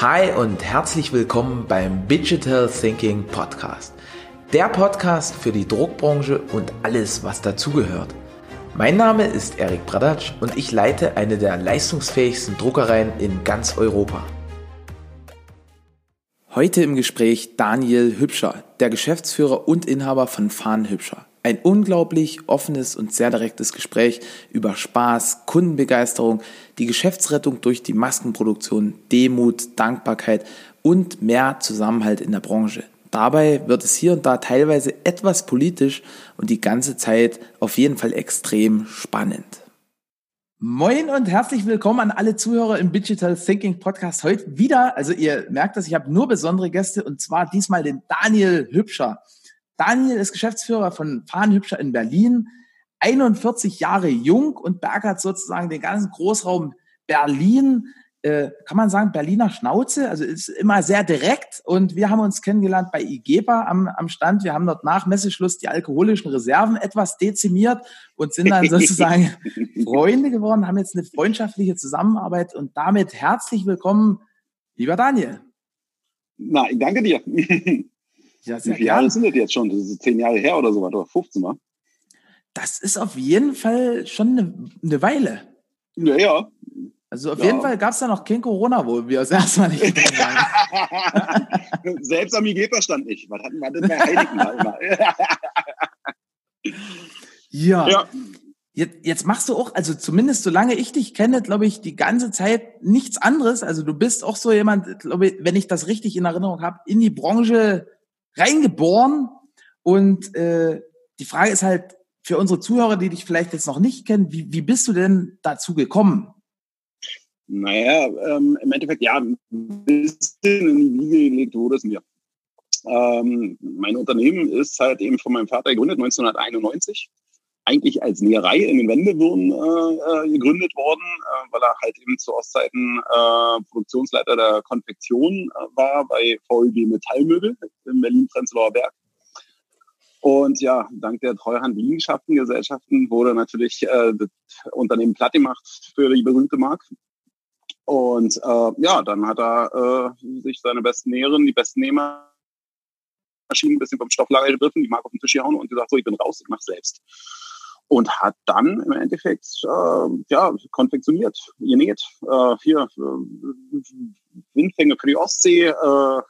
Hi und herzlich willkommen beim Digital Thinking Podcast. Der Podcast für die Druckbranche und alles, was dazugehört. Mein Name ist Erik Bradatsch und ich leite eine der leistungsfähigsten Druckereien in ganz Europa. Heute im Gespräch Daniel Hübscher, der Geschäftsführer und Inhaber von Fahnen Hübscher. Ein unglaublich offenes und sehr direktes Gespräch über Spaß, Kundenbegeisterung, die Geschäftsrettung durch die Maskenproduktion, Demut, Dankbarkeit und mehr Zusammenhalt in der Branche. Dabei wird es hier und da teilweise etwas politisch und die ganze Zeit auf jeden Fall extrem spannend. Moin und herzlich willkommen an alle Zuhörer im Digital Thinking Podcast. Heute wieder, also ihr merkt das, ich habe nur besondere Gäste und zwar diesmal den Daniel Hübscher. Daniel ist Geschäftsführer von Fahnenhübscher in Berlin, 41 Jahre jung und bergert sozusagen den ganzen Großraum Berlin, äh, kann man sagen, Berliner Schnauze, also ist immer sehr direkt und wir haben uns kennengelernt bei IGEBA am, am Stand. Wir haben dort nach Messeschluss die alkoholischen Reserven etwas dezimiert und sind dann sozusagen Freunde geworden, haben jetzt eine freundschaftliche Zusammenarbeit und damit herzlich willkommen, lieber Daniel. Na, ich danke dir. Ja, Wie viele Jahre sind das jetzt schon? Das ist zehn Jahre her oder so, oder 15 Mal? Das ist auf jeden Fall schon eine, eine Weile. Ja, ja. Also auf ja. jeden Fall gab es da noch kein Corona, wo wir das erste Mal nicht haben. Selbst am IGEPA stand nicht. Was hatten wir denn bei Heiligen? ja. ja. Jetzt, jetzt machst du auch, also zumindest solange ich dich kenne, glaube ich, die ganze Zeit nichts anderes. Also du bist auch so jemand, glaube ich, wenn ich das richtig in Erinnerung habe, in die Branche reingeboren. Und äh, die Frage ist halt für unsere Zuhörer, die dich vielleicht jetzt noch nicht kennen, wie, wie bist du denn dazu gekommen? Naja, ähm, im Endeffekt, ja, ein bisschen in die Wiege gelegt wurde es mir. Ähm, mein Unternehmen ist halt eben von meinem Vater gegründet, 1991 eigentlich als Näherei in den Wendewürden äh, äh, gegründet worden, äh, weil er halt eben zu Ostzeiten äh, Produktionsleiter der Konfektion äh, war bei VEB Metallmöbel in Berlin-Prenzlauer Berg. Und ja, dank der Treuhandliegenschaftengesellschaften wurde natürlich äh, das Unternehmen platt gemacht für die berühmte Mark. Und äh, ja, dann hat er äh, sich seine besten Näherinnen, die besten Nähmaschinen ein bisschen vom Stofflager gegriffen, die Mark auf den Tisch gehauen und gesagt, so, ich bin raus, ich mach selbst und hat dann im Endeffekt äh, ja, konfektioniert, genäht. Äh, hier äh, Windfänge für die Ostsee, äh,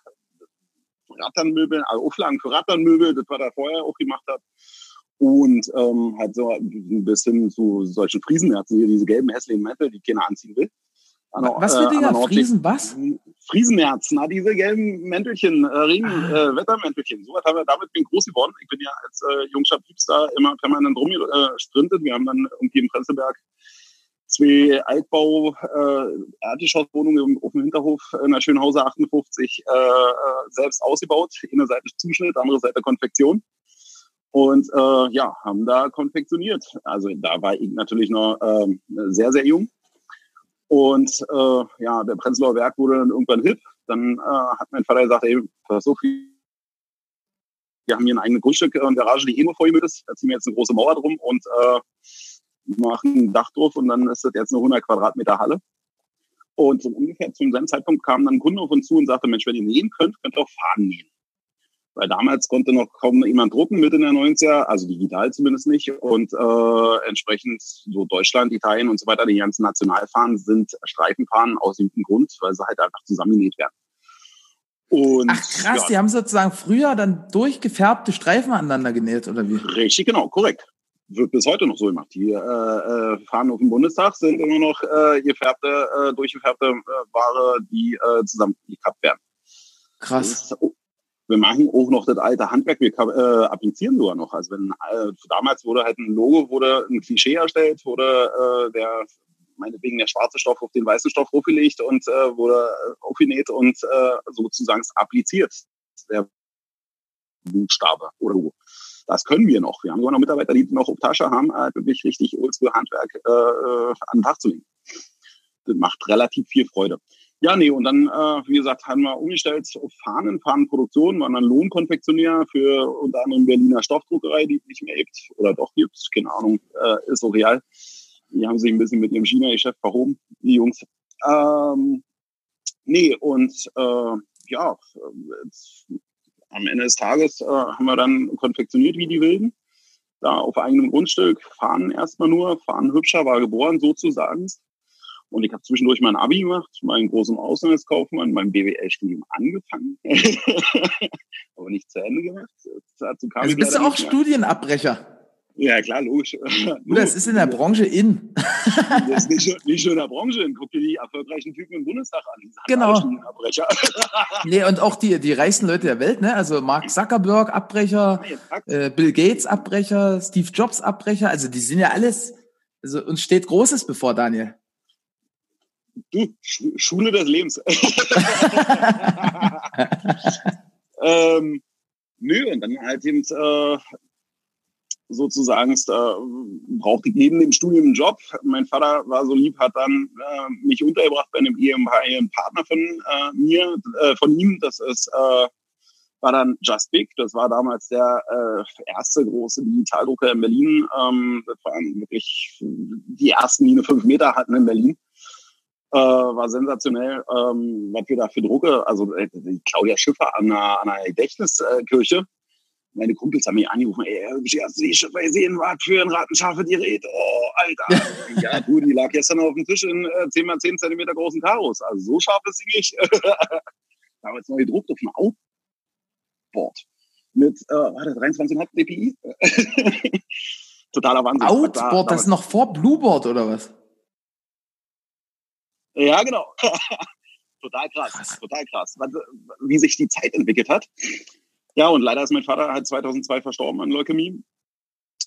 Ratternmöbel, also Auflagen für Ratternmöbel, das war er vorher auch gemacht hat. Und ähm, halt so ein bisschen zu solchen Friesenherzen hier, diese gelben hässlichen Mäntel, die keiner anziehen will. An, was für äh, Dinger? Friesen was? Friesenherz, na, diese gelben Mäntelchen, äh, Regen, ah. äh, Wettermäntelchen. So was haben wir, damit bin ich groß geworden. Ich bin ja als äh, Jungscher Piepstar immer permanent rumgesprintet. Äh, wir haben dann irgendwie im Prenzlberg zwei Altbau äh, Erdgeschosswohnungen auf dem Hinterhof in der Schönhauser 58 äh, äh, selbst ausgebaut. Eine Seite Zuschnitt, andere Seite Konfektion. Und äh, ja, haben da konfektioniert. Also da war ich natürlich noch äh, sehr, sehr jung. Und äh, ja, der Prenzlauer Berg wurde dann irgendwann hip. Dann äh, hat mein Vater gesagt, ey, so viel. Wir haben hier ein eigenes Grundstück in der Garage, die eh nur voll ist. Da ziehen wir jetzt eine große Mauer drum und äh, machen ein Dach drauf und dann ist das jetzt eine 100 Quadratmeter Halle. Und so ungefähr zu einem Zeitpunkt kam dann ein Kunde auf uns zu und sagte, Mensch, wenn ihr nähen könnt, könnt ihr auch Fahnen nähen. Weil damals konnte noch kaum jemand drucken, Mitte der 90er, also digital zumindest nicht. Und äh, entsprechend so Deutschland, Italien und so weiter, die ganzen Nationalfahnen sind Streifenfahnen aus dem Grund, weil sie halt einfach zusammengenäht werden. Und, Ach krass, ja, die haben sozusagen früher dann durchgefärbte Streifen aneinander genäht, oder wie? Richtig, genau, korrekt. Wird bis heute noch so gemacht. Die äh, äh, Fahnen auf dem Bundestag sind immer noch äh, gefärbte, äh, durchgefärbte äh, Ware, die äh, zusammengekappt werden. Krass. Das, wir machen auch noch das alte Handwerk, wir äh, applizieren sogar noch. Also wenn äh, damals wurde halt ein Logo, wurde ein Klischee erstellt, wurde äh, der meinetwegen der schwarze Stoff auf den weißen Stoff aufgelegt und äh, wurde aufgenäht und äh, sozusagen appliziert. Der Buchstabe oder Logo. Das können wir noch. Wir haben sogar noch Mitarbeiter, die noch auf Tasche haben, äh, wirklich richtig oldschool Handwerk äh, äh, an den Tag zu legen. Das macht relativ viel Freude. Ja, nee, und dann, äh, wie gesagt, haben wir umgestellt auf Fahnen, Fahnenproduktion, waren dann Lohnkonfektionär für unter anderem Berliner Stoffdruckerei, die es nicht mehr gibt oder doch gibt, keine Ahnung, äh, ist so real. Die haben sich ein bisschen mit ihrem China-Geschäft verhoben, die Jungs. Ähm, nee, und äh, ja, jetzt, am Ende des Tages äh, haben wir dann konfektioniert wie die Wilden. Da auf eigenem Grundstück, fahren erstmal nur, fahren hübscher, war geboren sozusagen. Und ich habe zwischendurch mein Abi gemacht, meinen großen Auslandskaufmann, mein BWL-Studium angefangen, aber nicht zu Ende gemacht. Dazu kam also bist du auch Studienabbrecher? Ja, klar, logisch. das ist in der Branche in. das ist nicht, nicht nur in der Branche in. Guck dir die erfolgreichen Typen im Bundestag an. genau. nee, und auch die, die reichsten Leute der Welt, ne? Also Mark Zuckerberg, Abbrecher, äh, Bill Gates, Abbrecher, Steve Jobs, Abbrecher. Also die sind ja alles, also uns steht Großes bevor, Daniel. Du, Schule des Lebens. ähm, nö, und dann halt eben äh, sozusagen äh, brauchte ich neben dem Studium einen Job. Mein Vater war so lieb, hat dann äh, mich untergebracht bei einem ehemaligen Partner von äh, mir, äh, von ihm. Das ist äh, war dann Just Big. Das war damals der äh, erste große Digitaldrucker in Berlin. Ähm, das waren wirklich die ersten, die eine fünf Meter hatten in Berlin. Äh, war sensationell, ähm, was wir da für Drucke, also äh, Claudia Schiffer an einer, an einer Gedächtniskirche. Meine Kumpels haben mich angerufen, ey, hast du die Schiffer gesehen, was für ein Rattenscharfe die Gerät? Oh, Alter. ja, du, die lag gestern auf dem Tisch in äh, 10 mal 10 Zentimeter großen Karos. Also so scharf ist sie nicht. Damals neu gedruckt auf einem Outboard mit, äh, warte, 23,5 dpi. Totaler Wahnsinn. Outboard, da, das ist noch vor Blueboard oder was? Ja, genau. total krass, krass, total krass, wie sich die Zeit entwickelt hat. Ja, und leider ist mein Vater halt 2002 verstorben an Leukämie.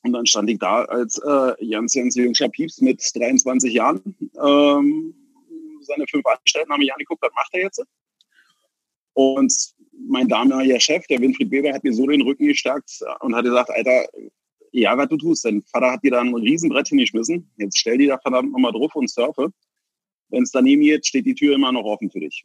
Und dann stand ich da als äh, Jans Jans jüngster Pieps mit 23 Jahren. Ähm, seine fünf Angestellten haben mich angeguckt, was macht er jetzt? Und mein damaliger Chef, der Winfried Weber, hat mir so den Rücken gestärkt und hat gesagt, Alter, ja, was du tust, dein Vater hat dir da ein Riesenbrett hingeschmissen. Jetzt stell dir da verdammt nochmal drauf und surfe. Wenn es daneben geht, steht die Tür immer noch offen für dich.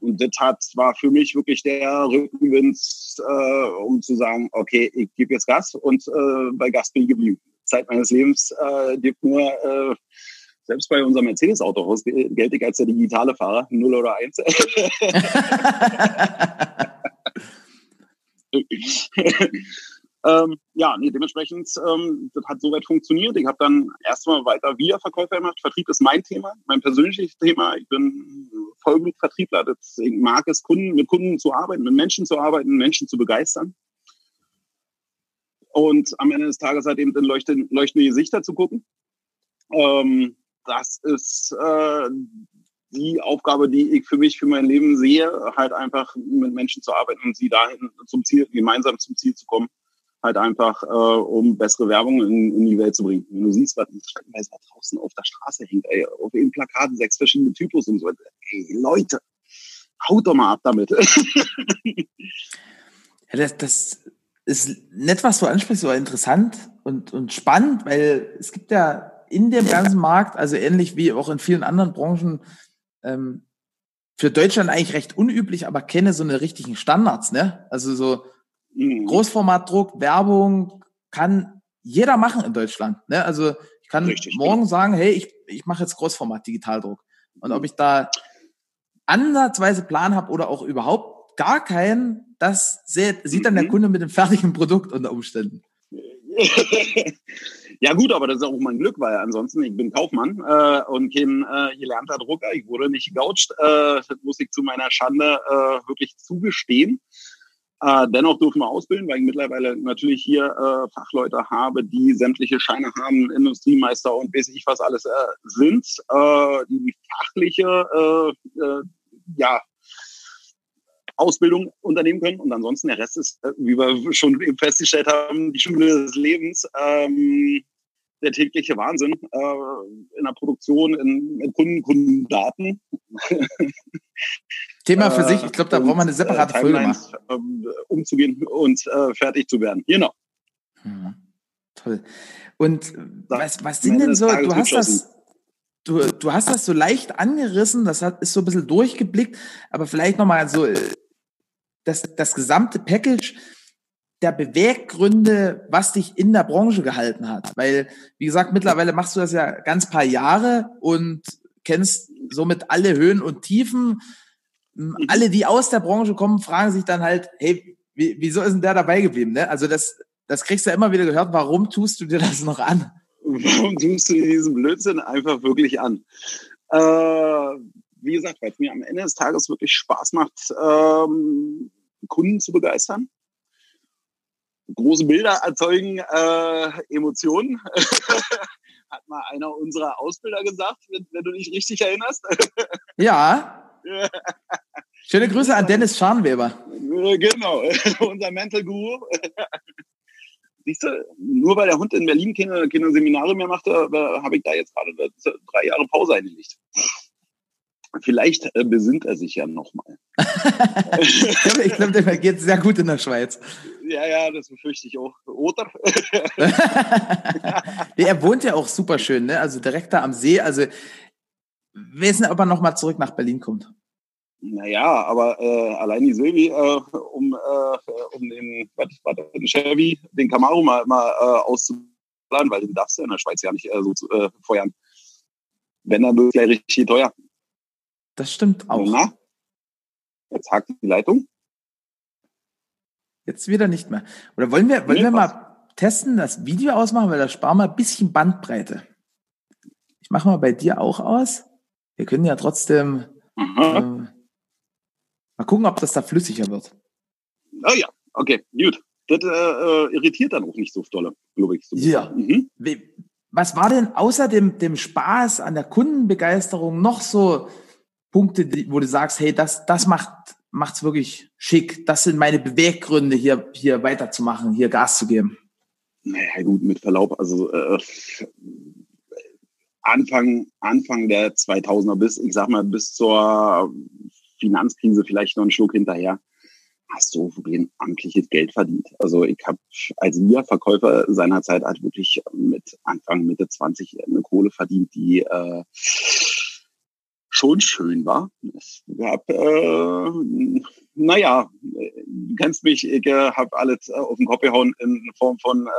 Und das hat, war für mich wirklich der Rückenwind, äh, um zu sagen, okay, ich gebe jetzt Gas und äh, bei Gas bin ich geblieben. Zeit meines Lebens äh, gibt nur, äh, selbst bei unserem Mercedes-Autohaus gelte ich als der digitale Fahrer, 0 oder 1. Ähm, ja, nee, dementsprechend, ähm, das hat soweit funktioniert. Ich habe dann erstmal weiter Wiederverkäufer gemacht. Vertrieb ist mein Thema, mein persönliches Thema. Ich bin Vollblutvertriebler. Deswegen mag es, Kunden, mit Kunden zu arbeiten, mit Menschen zu arbeiten, Menschen zu begeistern. Und am Ende des Tages halt eben in leuchtende, leuchtende Gesichter zu gucken. Ähm, das ist äh, die Aufgabe, die ich für mich, für mein Leben sehe, halt einfach mit Menschen zu arbeiten und sie dahin zum Ziel, gemeinsam zum Ziel zu kommen halt einfach, äh, um bessere Werbung in, in, die Welt zu bringen. Wenn du siehst, was stellenweise da draußen auf der Straße hängt, ey, auf den Plakaten sechs verschiedene Typos und so, ey, Leute, haut doch mal ab damit. ja, das, das ist nett, was du ansprichst, aber interessant und, und spannend, weil es gibt ja in dem ganzen Markt, also ähnlich wie auch in vielen anderen Branchen, ähm, für Deutschland eigentlich recht unüblich, aber kenne so eine richtigen Standards, ne? Also so, Mhm. Großformatdruck, Werbung kann jeder machen in Deutschland. Ne? Also ich kann Richtig, morgen genau. sagen, hey, ich, ich mache jetzt Großformat Digitaldruck. Und ob ich da ansatzweise Plan habe oder auch überhaupt gar keinen, das sieht, sieht dann der mhm. Kunde mit dem fertigen Produkt unter Umständen. ja gut, aber das ist auch mein Glück, weil ansonsten, ich bin Kaufmann äh, und kein äh, gelernter Drucker. Ich wurde nicht gegoucht. Äh, das muss ich zu meiner Schande äh, wirklich zugestehen. Äh, dennoch dürfen wir ausbilden, weil ich mittlerweile natürlich hier äh, Fachleute habe, die sämtliche Scheine haben, Industriemeister und weiß ich was alles äh, sind, äh, die fachliche äh, äh, ja, Ausbildung unternehmen können. Und ansonsten der Rest ist, äh, wie wir schon festgestellt haben, die Schule des Lebens. Ähm, der tägliche Wahnsinn äh, in der Produktion, in, in Kunden, Kundendaten. Thema für sich. Ich glaube, da braucht man eine separate äh, Folge machen. Ähm, umzugehen und äh, fertig zu werden. Genau. Hm. Toll. Und was, was sind denn so, du hast das, du, du hast das so leicht angerissen, das hat, ist so ein bisschen durchgeblickt, aber vielleicht nochmal so äh, das, das gesamte Package der Beweggründe, was dich in der Branche gehalten hat. Weil, wie gesagt, mittlerweile machst du das ja ganz paar Jahre und kennst somit alle Höhen und Tiefen mhm. alle, die aus der Branche kommen, fragen sich dann halt, hey, wie, wieso ist denn der dabei geblieben? Ne? Also das, das kriegst du ja immer wieder gehört. Warum tust du dir das noch an? Warum tust du dir diesen Blödsinn einfach wirklich an? Äh, wie gesagt, weil es mir am Ende des Tages wirklich Spaß macht, ähm, Kunden zu begeistern. Große Bilder erzeugen äh, Emotionen. Hat mal einer unserer Ausbilder gesagt, wenn, wenn du dich richtig erinnerst. ja. Schöne Grüße an Dennis Scharnweber. Genau, unser Mental Guru. Siehst du, nur weil der Hund in Berlin keine, keine Seminare mehr machte, äh, habe ich da jetzt gerade drei Jahre Pause eingelegt. Vielleicht äh, besinnt er sich ja nochmal. ich glaube, der geht sehr gut in der Schweiz. Ja, ja, das befürchte ich auch. Oder? er wohnt ja auch super schön, ne? Also direkt da am See. Also, wir wissen, ob er nochmal zurück nach Berlin kommt. Naja, aber äh, allein die Silvi, äh, um, äh, um den, was, was, den Chevy, den Camaro mal, mal äh, auszuplanen, weil den darfst du in der Schweiz ja nicht äh, so zu, äh, feuern. Wenn, dann wird es gleich richtig teuer. Das stimmt auch. Na, jetzt hakt die Leitung. Jetzt wieder nicht mehr. Oder wollen wir, wollen nee, wir mal testen, das Video ausmachen, weil da sparen wir ein bisschen Bandbreite. Ich mache mal bei dir auch aus. Wir können ja trotzdem ähm, mal gucken, ob das da flüssiger wird. Oh ja, okay, gut. Das äh, äh irritiert dann auch nicht so dolle, glaube ich. So ja. Mhm. Was war denn außer dem, dem Spaß an der Kundenbegeisterung noch so Punkte, wo du sagst, hey, das, das macht macht's wirklich schick. Das sind meine Beweggründe, hier, hier weiterzumachen, hier Gas zu geben. Naja, gut, mit Verlaub, also äh, Anfang, Anfang der 2000er bis, ich sag mal, bis zur Finanzkrise vielleicht noch einen Schluck hinterher, hast du wirklich amtliches Geld verdient. Also ich habe als Wir-Verkäufer seinerzeit halt wirklich mit Anfang, Mitte 20 eine Kohle verdient, die äh, schon schön war. Ich hab, äh, naja, du kennst mich, ich äh, habe alles äh, auf den Kopf gehauen in Form von äh,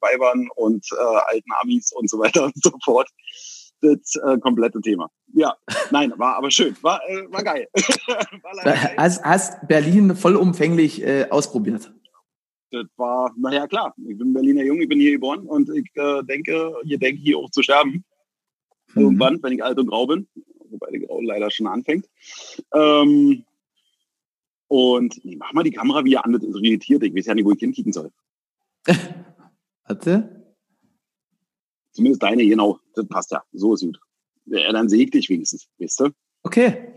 Weibern und äh, alten Amis und so weiter und so fort. Das äh, komplette Thema. Ja, nein, war aber schön, war, äh, war geil. war geil. Hast, hast Berlin vollumfänglich äh, ausprobiert? Das war, naja klar, ich bin Berliner Jung, ich bin hier geboren und ich äh, denke, hier denke hier auch zu sterben. Mhm. Irgendwann, wenn ich alt und grau bin wobei die Grau leider schon anfängt. Ähm, und nee, mach mal die Kamera wieder an, das ist irritiert. Ich weiß ja nicht, wo ich hinkicken soll. Warte. Zumindest deine, genau. Das passt ja. So ist gut. Ja, dann sehe ich dich wenigstens, weißt du? Okay.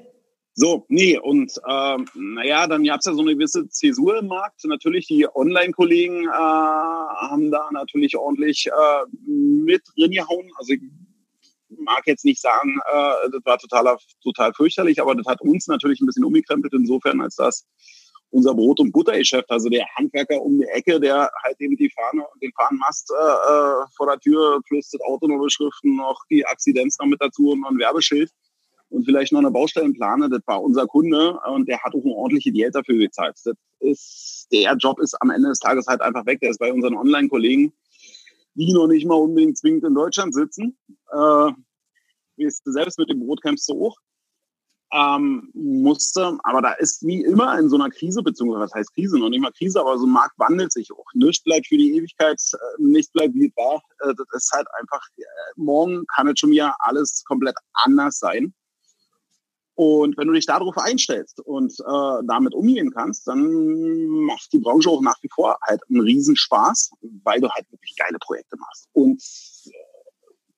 So, nee, und ähm, naja, dann gab es ja so eine gewisse Zäsur im Markt. Natürlich, die Online-Kollegen äh, haben da natürlich ordentlich äh, mit drin gehauen. Also mag jetzt nicht sagen, äh, das war total, total fürchterlich, aber das hat uns natürlich ein bisschen umgekrempelt insofern, als das unser Brot- und Buttergeschäft, also der Handwerker um die Ecke, der halt eben die Fahne den Fahnenmast äh, äh vor der Tür plus das Auto noch beschriften, noch die Akzidenz noch mit dazu und noch ein Werbeschild und vielleicht noch eine Baustellenplane, das war unser Kunde und der hat auch eine ordentliche Geld dafür gezahlt. Das ist, der Job ist am Ende des Tages halt einfach weg, der ist bei unseren Online-Kollegen die noch nicht mal unbedingt zwingend in Deutschland sitzen. Äh, wie es selbst mit dem Brot kämpfst du hoch. Ähm, musste, aber da ist wie immer in so einer Krise, beziehungsweise was heißt Krise, noch nicht mal Krise, aber so ein Markt wandelt sich auch. Nichts bleibt für die Ewigkeit, äh, nichts bleibt wie es war. Äh, das ist halt einfach, äh, morgen kann es schon wieder alles komplett anders sein. Und wenn du dich darauf einstellst und äh, damit umgehen kannst, dann macht die Branche auch nach wie vor halt einen Riesenspaß, weil du halt wirklich geile Projekte machst. Und äh,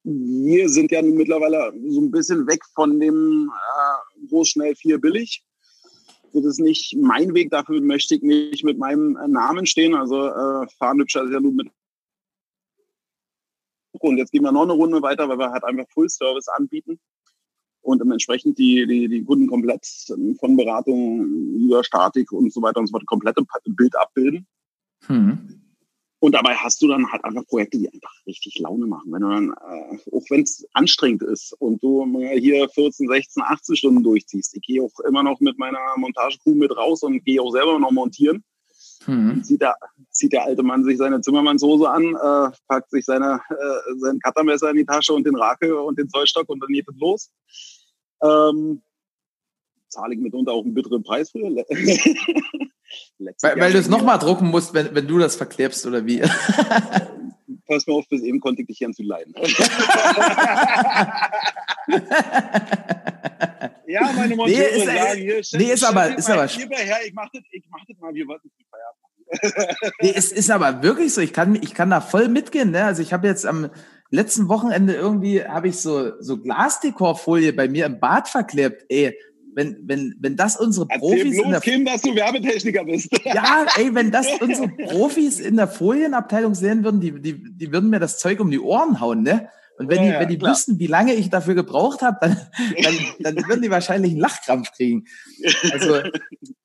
wir sind ja mittlerweile so ein bisschen weg von dem äh, groß, schnell, viel, billig. Das ist nicht mein Weg, dafür möchte ich nicht mit meinem Namen stehen. Also äh, fahren hübscher ist ja nur mit und jetzt gehen wir noch eine Runde weiter, weil wir halt einfach Full Service anbieten und entsprechend die, die, die Kunden komplett von Beratung über Statik und so weiter und so fort komplette Bild abbilden. Hm. Und dabei hast du dann halt einfach Projekte, die einfach richtig Laune machen. Wenn du dann, äh, auch wenn es anstrengend ist und du hier 14, 16, 18 Stunden durchziehst. Ich gehe auch immer noch mit meiner Montagecrew mit raus und gehe auch selber noch montieren. Mhm. Zieht, der, zieht der alte Mann sich seine Zimmermannshose an, äh, packt sich seine, äh, sein Cuttermesser in die Tasche und den Rakel und den Zollstock und dann geht es los. Ähm, zahle ich mitunter auch einen bitteren Preis für. weil, weil du es nochmal drucken musst, wenn, wenn du das verklebst, oder wie? Pass mir auf, bis eben konnte ich dich gern zu leiden. ja, meine Monteure nee, ist, sagen, hier, nee, ist aber, ist aber, her, ich mach das, ich mach das mal, wir wollten Feierabend nee, es ist aber wirklich so. Ich kann, ich kann da voll mitgehen. Ne? Also ich habe jetzt am letzten Wochenende irgendwie habe ich so so Glasdekorfolie bei mir im Bad verklebt. Ey, wenn wenn wenn das unsere Erzähl Profis bloß, in der Kim, dass du Werbetechniker bist. ja, ey, wenn das unsere Profis in der Folienabteilung sehen würden, die die die würden mir das Zeug um die Ohren hauen, ne? Und wenn ja, die, wenn die wüssten, wie lange ich dafür gebraucht habe, dann, dann, dann würden die wahrscheinlich einen Lachkrampf kriegen. Also,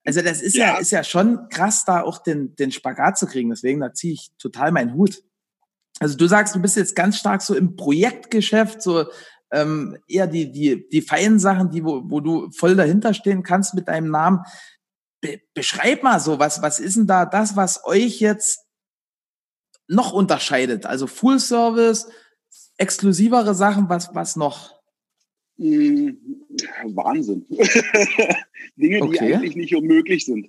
also das ist ja. ja, ist ja schon krass, da auch den, den Spagat zu kriegen. Deswegen, da ziehe ich total meinen Hut. Also du sagst, du bist jetzt ganz stark so im Projektgeschäft, so ähm, eher die, die, die feinen Sachen, die, wo, wo du voll dahinter stehen kannst mit deinem Namen. Be beschreib mal so, was, was ist denn da das, was euch jetzt noch unterscheidet? Also Full Service, exklusivere Sachen, was, was noch? Hm, Wahnsinn. Dinge, okay. die eigentlich nicht unmöglich sind.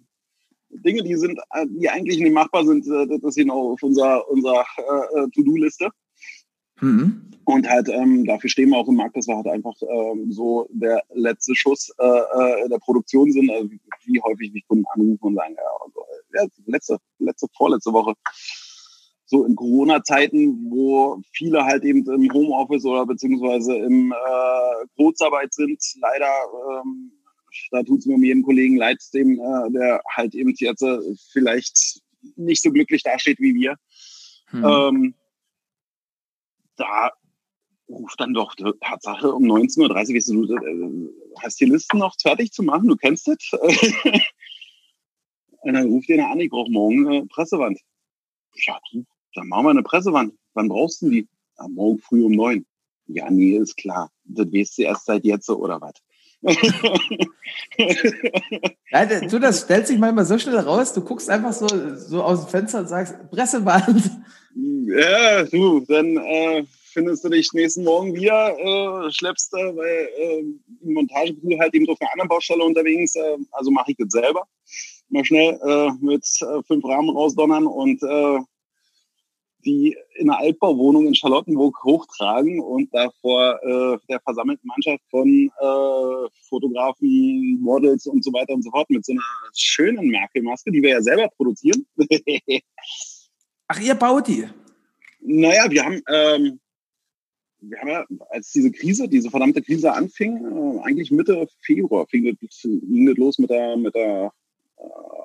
Dinge, die sind, äh, die eigentlich nicht machbar sind, äh, das genau auf unserer, unserer äh, To-Do-Liste. Mhm. Und halt, ähm, dafür stehen wir auch im Markt, dass wir halt einfach ähm, so der letzte Schuss äh, äh der Produktion sind. Also wie häufig die Kunden anrufen und sagen, ja, also, ja letzte, letzte, vorletzte Woche so in Corona-Zeiten, wo viele halt eben im Homeoffice oder beziehungsweise im äh, Kurzarbeit sind, leider, ähm, da tut es mir um jeden Kollegen leid, dem, äh, der halt eben jetzt äh, vielleicht nicht so glücklich dasteht wie wir. Hm. Ähm, da ruft dann doch Tatsache um 19.30 Uhr, du äh, hast die Listen noch fertig zu machen, du kennst das. Und dann ruft einer an, ich brauche morgen äh, Pressewand. Ja, du, dann machen wir eine Pressewand. Wann brauchst du die? Ja, morgen früh um neun. Ja, nee, ist klar. Das weißt du erst seit jetzt oder was? Ja, du, das stellt sich manchmal so schnell raus. Du guckst einfach so, so aus dem Fenster und sagst, Pressewand. Ja, du, dann äh, findest du dich nächsten Morgen wieder, äh, schleppst da, weil äh, die Montagecrew halt eben auf einer anderen Baustelle unterwegs, äh, also mache ich das selber. Mal schnell äh, mit äh, fünf Rahmen rausdonnern und äh, die in einer Altbauwohnung in Charlottenburg hochtragen und da vor äh, der versammelten Mannschaft von äh, Fotografen, Models und so weiter und so fort mit so einer schönen Merkel-Maske, die wir ja selber produzieren. Ach, ihr baut die? Naja, wir haben, ähm, wir haben ja, als diese Krise, diese verdammte Krise anfing, äh, eigentlich Mitte Februar fing das, ging das los mit der, mit der äh,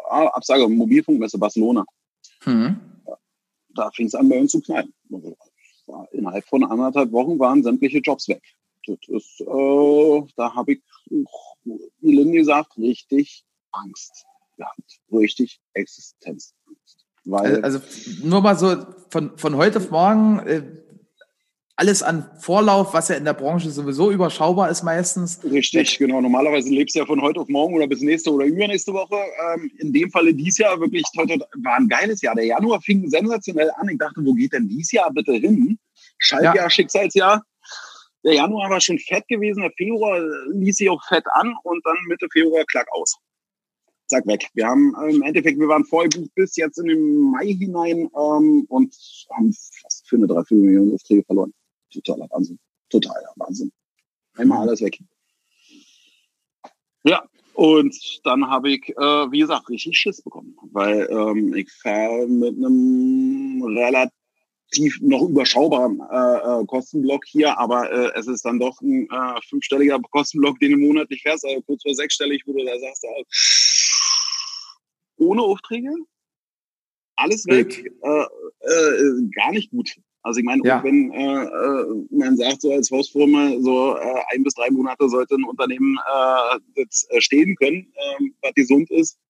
Absage Mobilfunkmesse Barcelona. Mhm da fing es an bei uns zu knallen. Also, innerhalb von anderthalb Wochen waren sämtliche Jobs weg. Das ist, äh, da habe ich, wie Lindy sagt, richtig Angst gehabt. Richtig Existenzangst. Weil also nur mal so von, von heute auf morgen, äh, alles an Vorlauf, was ja in der Branche sowieso überschaubar ist meistens. Richtig, genau. Normalerweise lebst du ja von heute auf morgen oder bis nächste oder übernächste Woche. Ähm, in dem Falle dieses Jahr wirklich war ein geiles Jahr. Der Januar fing sensationell an. Ich dachte, wo geht denn dieses Jahr bitte hin? Schaltjahr, ja. Schicksalsjahr. Der Januar war schon fett gewesen, der Februar ließ sich auch fett an und dann Mitte Februar klack aus. Zack, weg. Wir haben im Endeffekt, wir waren voll bis jetzt in den Mai hinein ähm, und haben fast für eine Dreiviertelmillion Aufträge verloren totaler Wahnsinn. Totaler Wahnsinn. Einmal alles weg. Ja, und dann habe ich, äh, wie gesagt, richtig Schiss bekommen, weil ähm, ich fahre mit einem relativ noch überschaubaren äh, äh, Kostenblock hier, aber äh, es ist dann doch ein äh, fünfstelliger Kostenblock, den du monatlich fährst, also kurz vor sechsstellig, wo du da sagst, äh, ohne Aufträge, alles weg, äh, äh, gar nicht gut. Also ich meine, ja. wenn äh, äh, man sagt so als Hausfirma, so äh, ein bis drei Monate sollte ein Unternehmen äh, das äh, stehen können, äh, was gesund ist,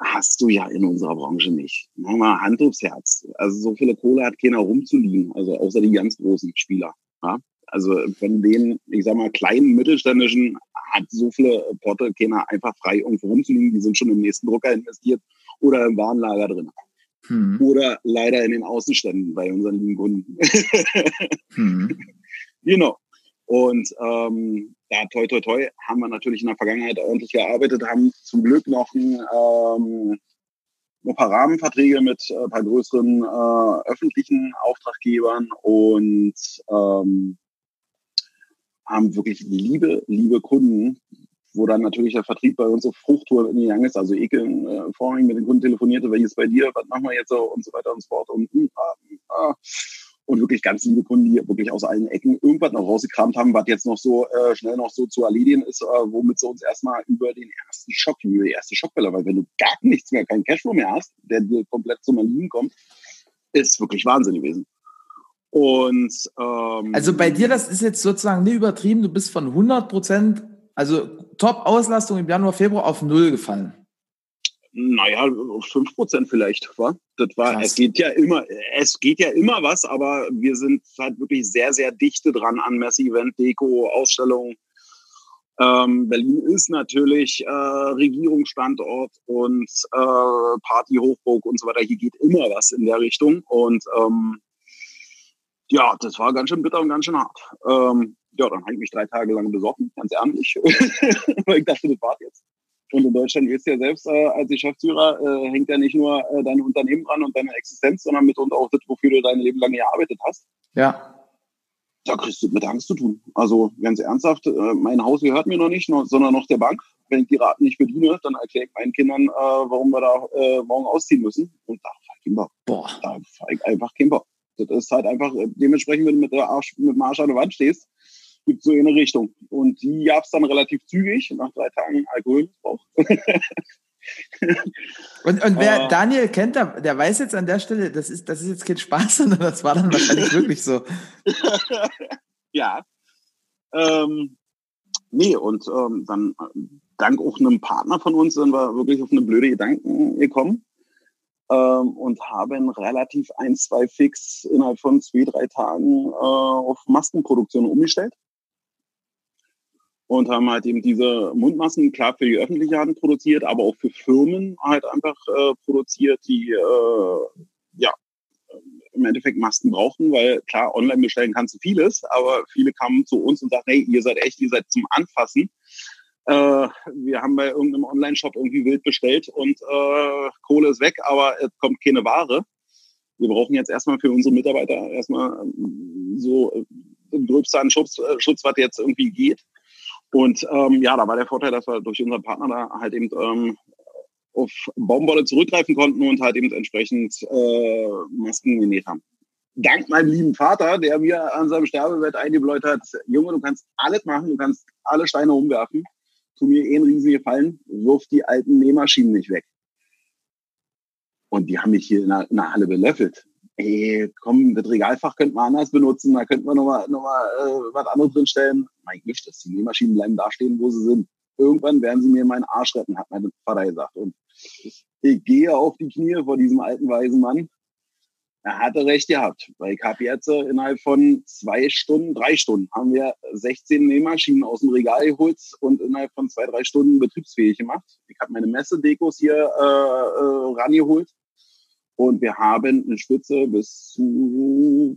hast du ja in unserer Branche nicht. Machen wir Hand aufs Herz. Also so viele Kohle hat keiner rumzuliegen, also außer die ganz großen Spieler. Ja? Also von den, ich sag mal, kleinen mittelständischen hat so viele Porte keiner einfach frei irgendwo rumzuliegen. Die sind schon im nächsten Drucker investiert oder im Warenlager drin. Hm. Oder leider in den Außenständen bei unseren lieben Kunden. hm. Genau. Und ähm, ja, toi, toi, toi, haben wir natürlich in der Vergangenheit ordentlich gearbeitet, haben zum Glück noch ein, ähm, ein paar Rahmenverträge mit ein paar größeren äh, öffentlichen Auftraggebern und ähm, haben wirklich liebe, liebe Kunden, wo dann natürlich der Vertrieb bei uns auf Fruchttour in gegangen ist. Also ich äh, vorhin mit den Kunden telefonierte, welches bei dir, was machen wir jetzt so und so weiter und so fort. Und, äh, äh, und wirklich ganz liebe Kunden, die wirklich aus allen Ecken irgendwas noch rausgekramt haben, was jetzt noch so äh, schnell noch so zu erledigen ist, äh, womit sie uns erstmal über den ersten Schock, über die erste Schockwelle, weil wenn du gar nichts mehr, keinen Cashflow mehr hast, der dir komplett zum Erliegen kommt, ist wirklich Wahnsinn gewesen. Und ähm, also bei dir, das ist jetzt sozusagen nicht übertrieben, du bist von 100 Prozent, also Top-Auslastung im Januar, Februar auf null gefallen. Naja, fünf Prozent vielleicht, war. Das war, Krass. es geht ja immer, es geht ja immer was, aber wir sind halt wirklich sehr, sehr dichte dran an Messe, Event, Deko, Ausstellung. Ähm, Berlin ist natürlich äh, Regierungsstandort und äh, Party, Hochburg und so weiter. Hier geht immer was in der Richtung. Und ähm, ja, das war ganz schön bitter und ganz schön hart. Ähm, ja, dann habe ich mich drei Tage lang besoffen, ganz ehrlich. Weil ich dachte, das war jetzt. Und in Deutschland wirst du ja selbst äh, als Geschäftsführer, äh, hängt ja nicht nur äh, dein Unternehmen dran und deine Existenz, sondern mitunter auch das, wofür du dein Leben lang gearbeitet hast. Ja. Da kriegst du mit Angst zu tun. Also ganz ernsthaft, äh, mein Haus gehört mir noch nicht, noch, sondern noch der Bank. Wenn ich die Raten nicht verdiene, dann erkläre ich meinen Kindern, äh, warum wir da äh, morgen ausziehen müssen. Und da fahre ich Bock. Boah. Da fahre ich einfach keinen Bock. Das ist halt einfach, äh, dementsprechend, wenn du mit, der Arsch, mit dem Arsch an der Wand stehst, so in eine Richtung. Und die gab es dann relativ zügig, nach drei Tagen Alkoholmissbrauch. und, und wer äh, Daniel kennt, der, der weiß jetzt an der Stelle, das ist, das ist jetzt kein Spaß, sondern das war dann wahrscheinlich wirklich so. ja. Ähm, nee, und ähm, dann dank auch einem Partner von uns sind wir wirklich auf eine blöde Gedanken gekommen ähm, und haben relativ ein, zwei Fix innerhalb von zwei, drei Tagen äh, auf Maskenproduktion umgestellt und haben halt eben diese Mundmassen klar für die öffentliche Hand produziert, aber auch für Firmen halt einfach äh, produziert, die äh, ja im Endeffekt Masken brauchten, weil klar, online bestellen kannst du vieles, aber viele kamen zu uns und sagten, hey, ihr seid echt, ihr seid zum Anfassen. Äh, wir haben bei irgendeinem Online-Shop irgendwie wild bestellt und äh, Kohle ist weg, aber es kommt keine Ware. Wir brauchen jetzt erstmal für unsere Mitarbeiter erstmal ähm, so äh, gröbsten Schutz, äh, Schutz, was jetzt irgendwie geht. Und ähm, ja, da war der Vorteil, dass wir durch unseren Partner da halt eben ähm, auf Baumwolle zurückgreifen konnten und halt eben entsprechend äh, Masken genäht haben. Dank meinem lieben Vater, der mir an seinem Sterbebett eingebläut hat, Junge, du kannst alles machen, du kannst alle Steine umwerfen. Tu mir eh einen riesen Gefallen, wirf die alten Nähmaschinen nicht weg. Und die haben mich hier in der, in der Halle belöffelt ey, komm, das Regalfach könnten wir anders benutzen, da könnten wir nochmal noch mal, äh, was anderes drinstellen. Mein nicht, dass die Nähmaschinen bleiben da stehen, wo sie sind. Irgendwann werden sie mir meinen Arsch retten, hat mein Vater gesagt. Und ich gehe auf die Knie vor diesem alten weisen Mann. Er hatte recht gehabt, weil ich habe jetzt äh, innerhalb von zwei Stunden, drei Stunden, haben wir 16 Nähmaschinen aus dem Regal geholt und innerhalb von zwei, drei Stunden betriebsfähig gemacht. Ich habe meine Messedekos hier äh, äh, rangeholt und wir haben eine Spitze bis zu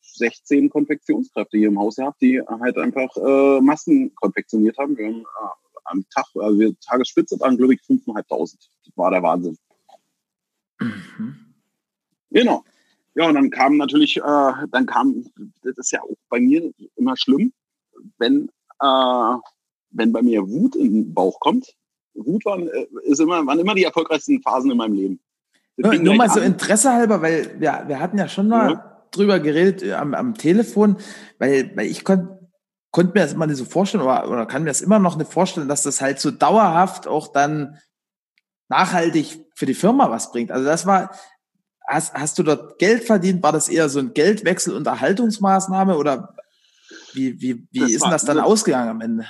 16 Konfektionskräfte hier im Haus gehabt, die halt einfach äh, Massen konfektioniert haben. Wir haben äh, am Tag, also wir Tagesspitze waren, glaube ich, 5.500. Das war der Wahnsinn. Mhm. Genau. Ja, und dann kam natürlich, äh, dann kam, das ist ja auch bei mir immer schlimm, wenn, äh, wenn bei mir Wut in den Bauch kommt. Wut waren, äh, ist immer, waren immer die erfolgreichsten Phasen in meinem Leben. Nur, nur mal so Interesse halber, weil ja, wir hatten ja schon mal ja. drüber geredet äh, am, am Telefon, weil, weil ich konnte konnte mir das immer nicht so vorstellen oder, oder kann mir das immer noch nicht vorstellen, dass das halt so dauerhaft auch dann nachhaltig für die Firma was bringt. Also das war, hast, hast du dort Geld verdient? War das eher so ein Geldwechsel, Unterhaltungsmaßnahme oder wie, wie, wie ist denn das dann ausgegangen am Ende?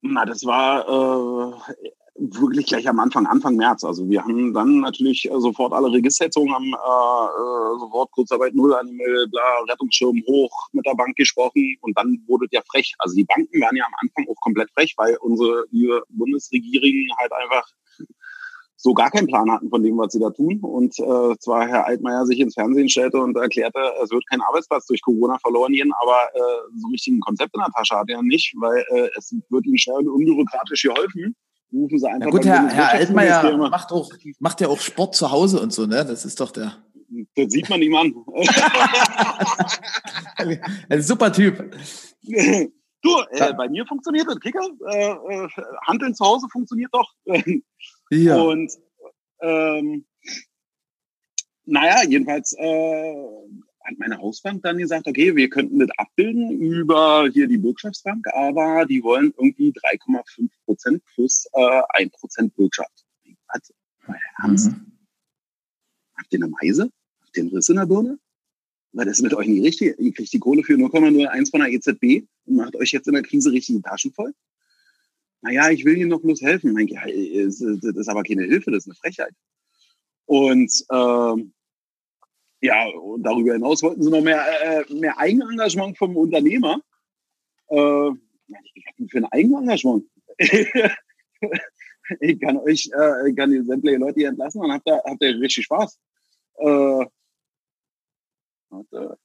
Na, das war äh, wirklich gleich am Anfang, Anfang März. Also wir haben dann natürlich äh, sofort alle Registersetzungen, haben äh, äh, sofort Kurzarbeit Null angemeldet, bla, Rettungsschirm hoch mit der Bank gesprochen und dann wurde der frech. Also die Banken waren ja am Anfang auch komplett frech, weil unsere liebe Bundesregierung halt einfach so gar keinen Plan hatten von dem, was sie da tun. Und äh, zwar Herr Altmaier sich ins Fernsehen stellte und erklärte, es wird kein Arbeitsplatz durch Corona verloren gehen, aber äh, so richtig ein Konzept in der Tasche hat er nicht, weil äh, es wird ihnen schnell und unbürokratisch geholfen. Rufen sie einfach. Ja gut, Herr, Herr Altmaier macht auch, macht ja auch Sport zu Hause und so, ne? Das ist doch der. Das sieht man ihm an. Ein super Typ. Du, äh, bei mir funktioniert das Kicker. Äh, äh, Handeln zu Hause funktioniert doch. ja. Und ähm, naja, jedenfalls äh, hat meine Hausbank dann gesagt, okay, wir könnten das abbilden über hier die Bürgschaftsbank, aber die wollen irgendwie 3,5 Prozent plus äh, 1 Prozent Bürgschaft. Was? Ernst? Mhm. Habt ihr eine Meise? Habt ihr einen Riss in der Birne? weil das ist mit euch nicht richtig. Ihr kriegt die Kohle für 0,01 von der EZB und macht euch jetzt in der Krise richtig die Taschen voll. Naja, ich will Ihnen noch bloß helfen. Ja, das ist aber keine Hilfe, das ist eine Frechheit. Und ähm, ja, und darüber hinaus wollten sie noch mehr, äh, mehr Eigenengagement vom Unternehmer. Äh, ich für ein Eigenengagement. ich kann euch, äh, ich kann die sämtliche Leute hier entlassen, dann habt ihr, habt ihr richtig Spaß. Äh, Warte.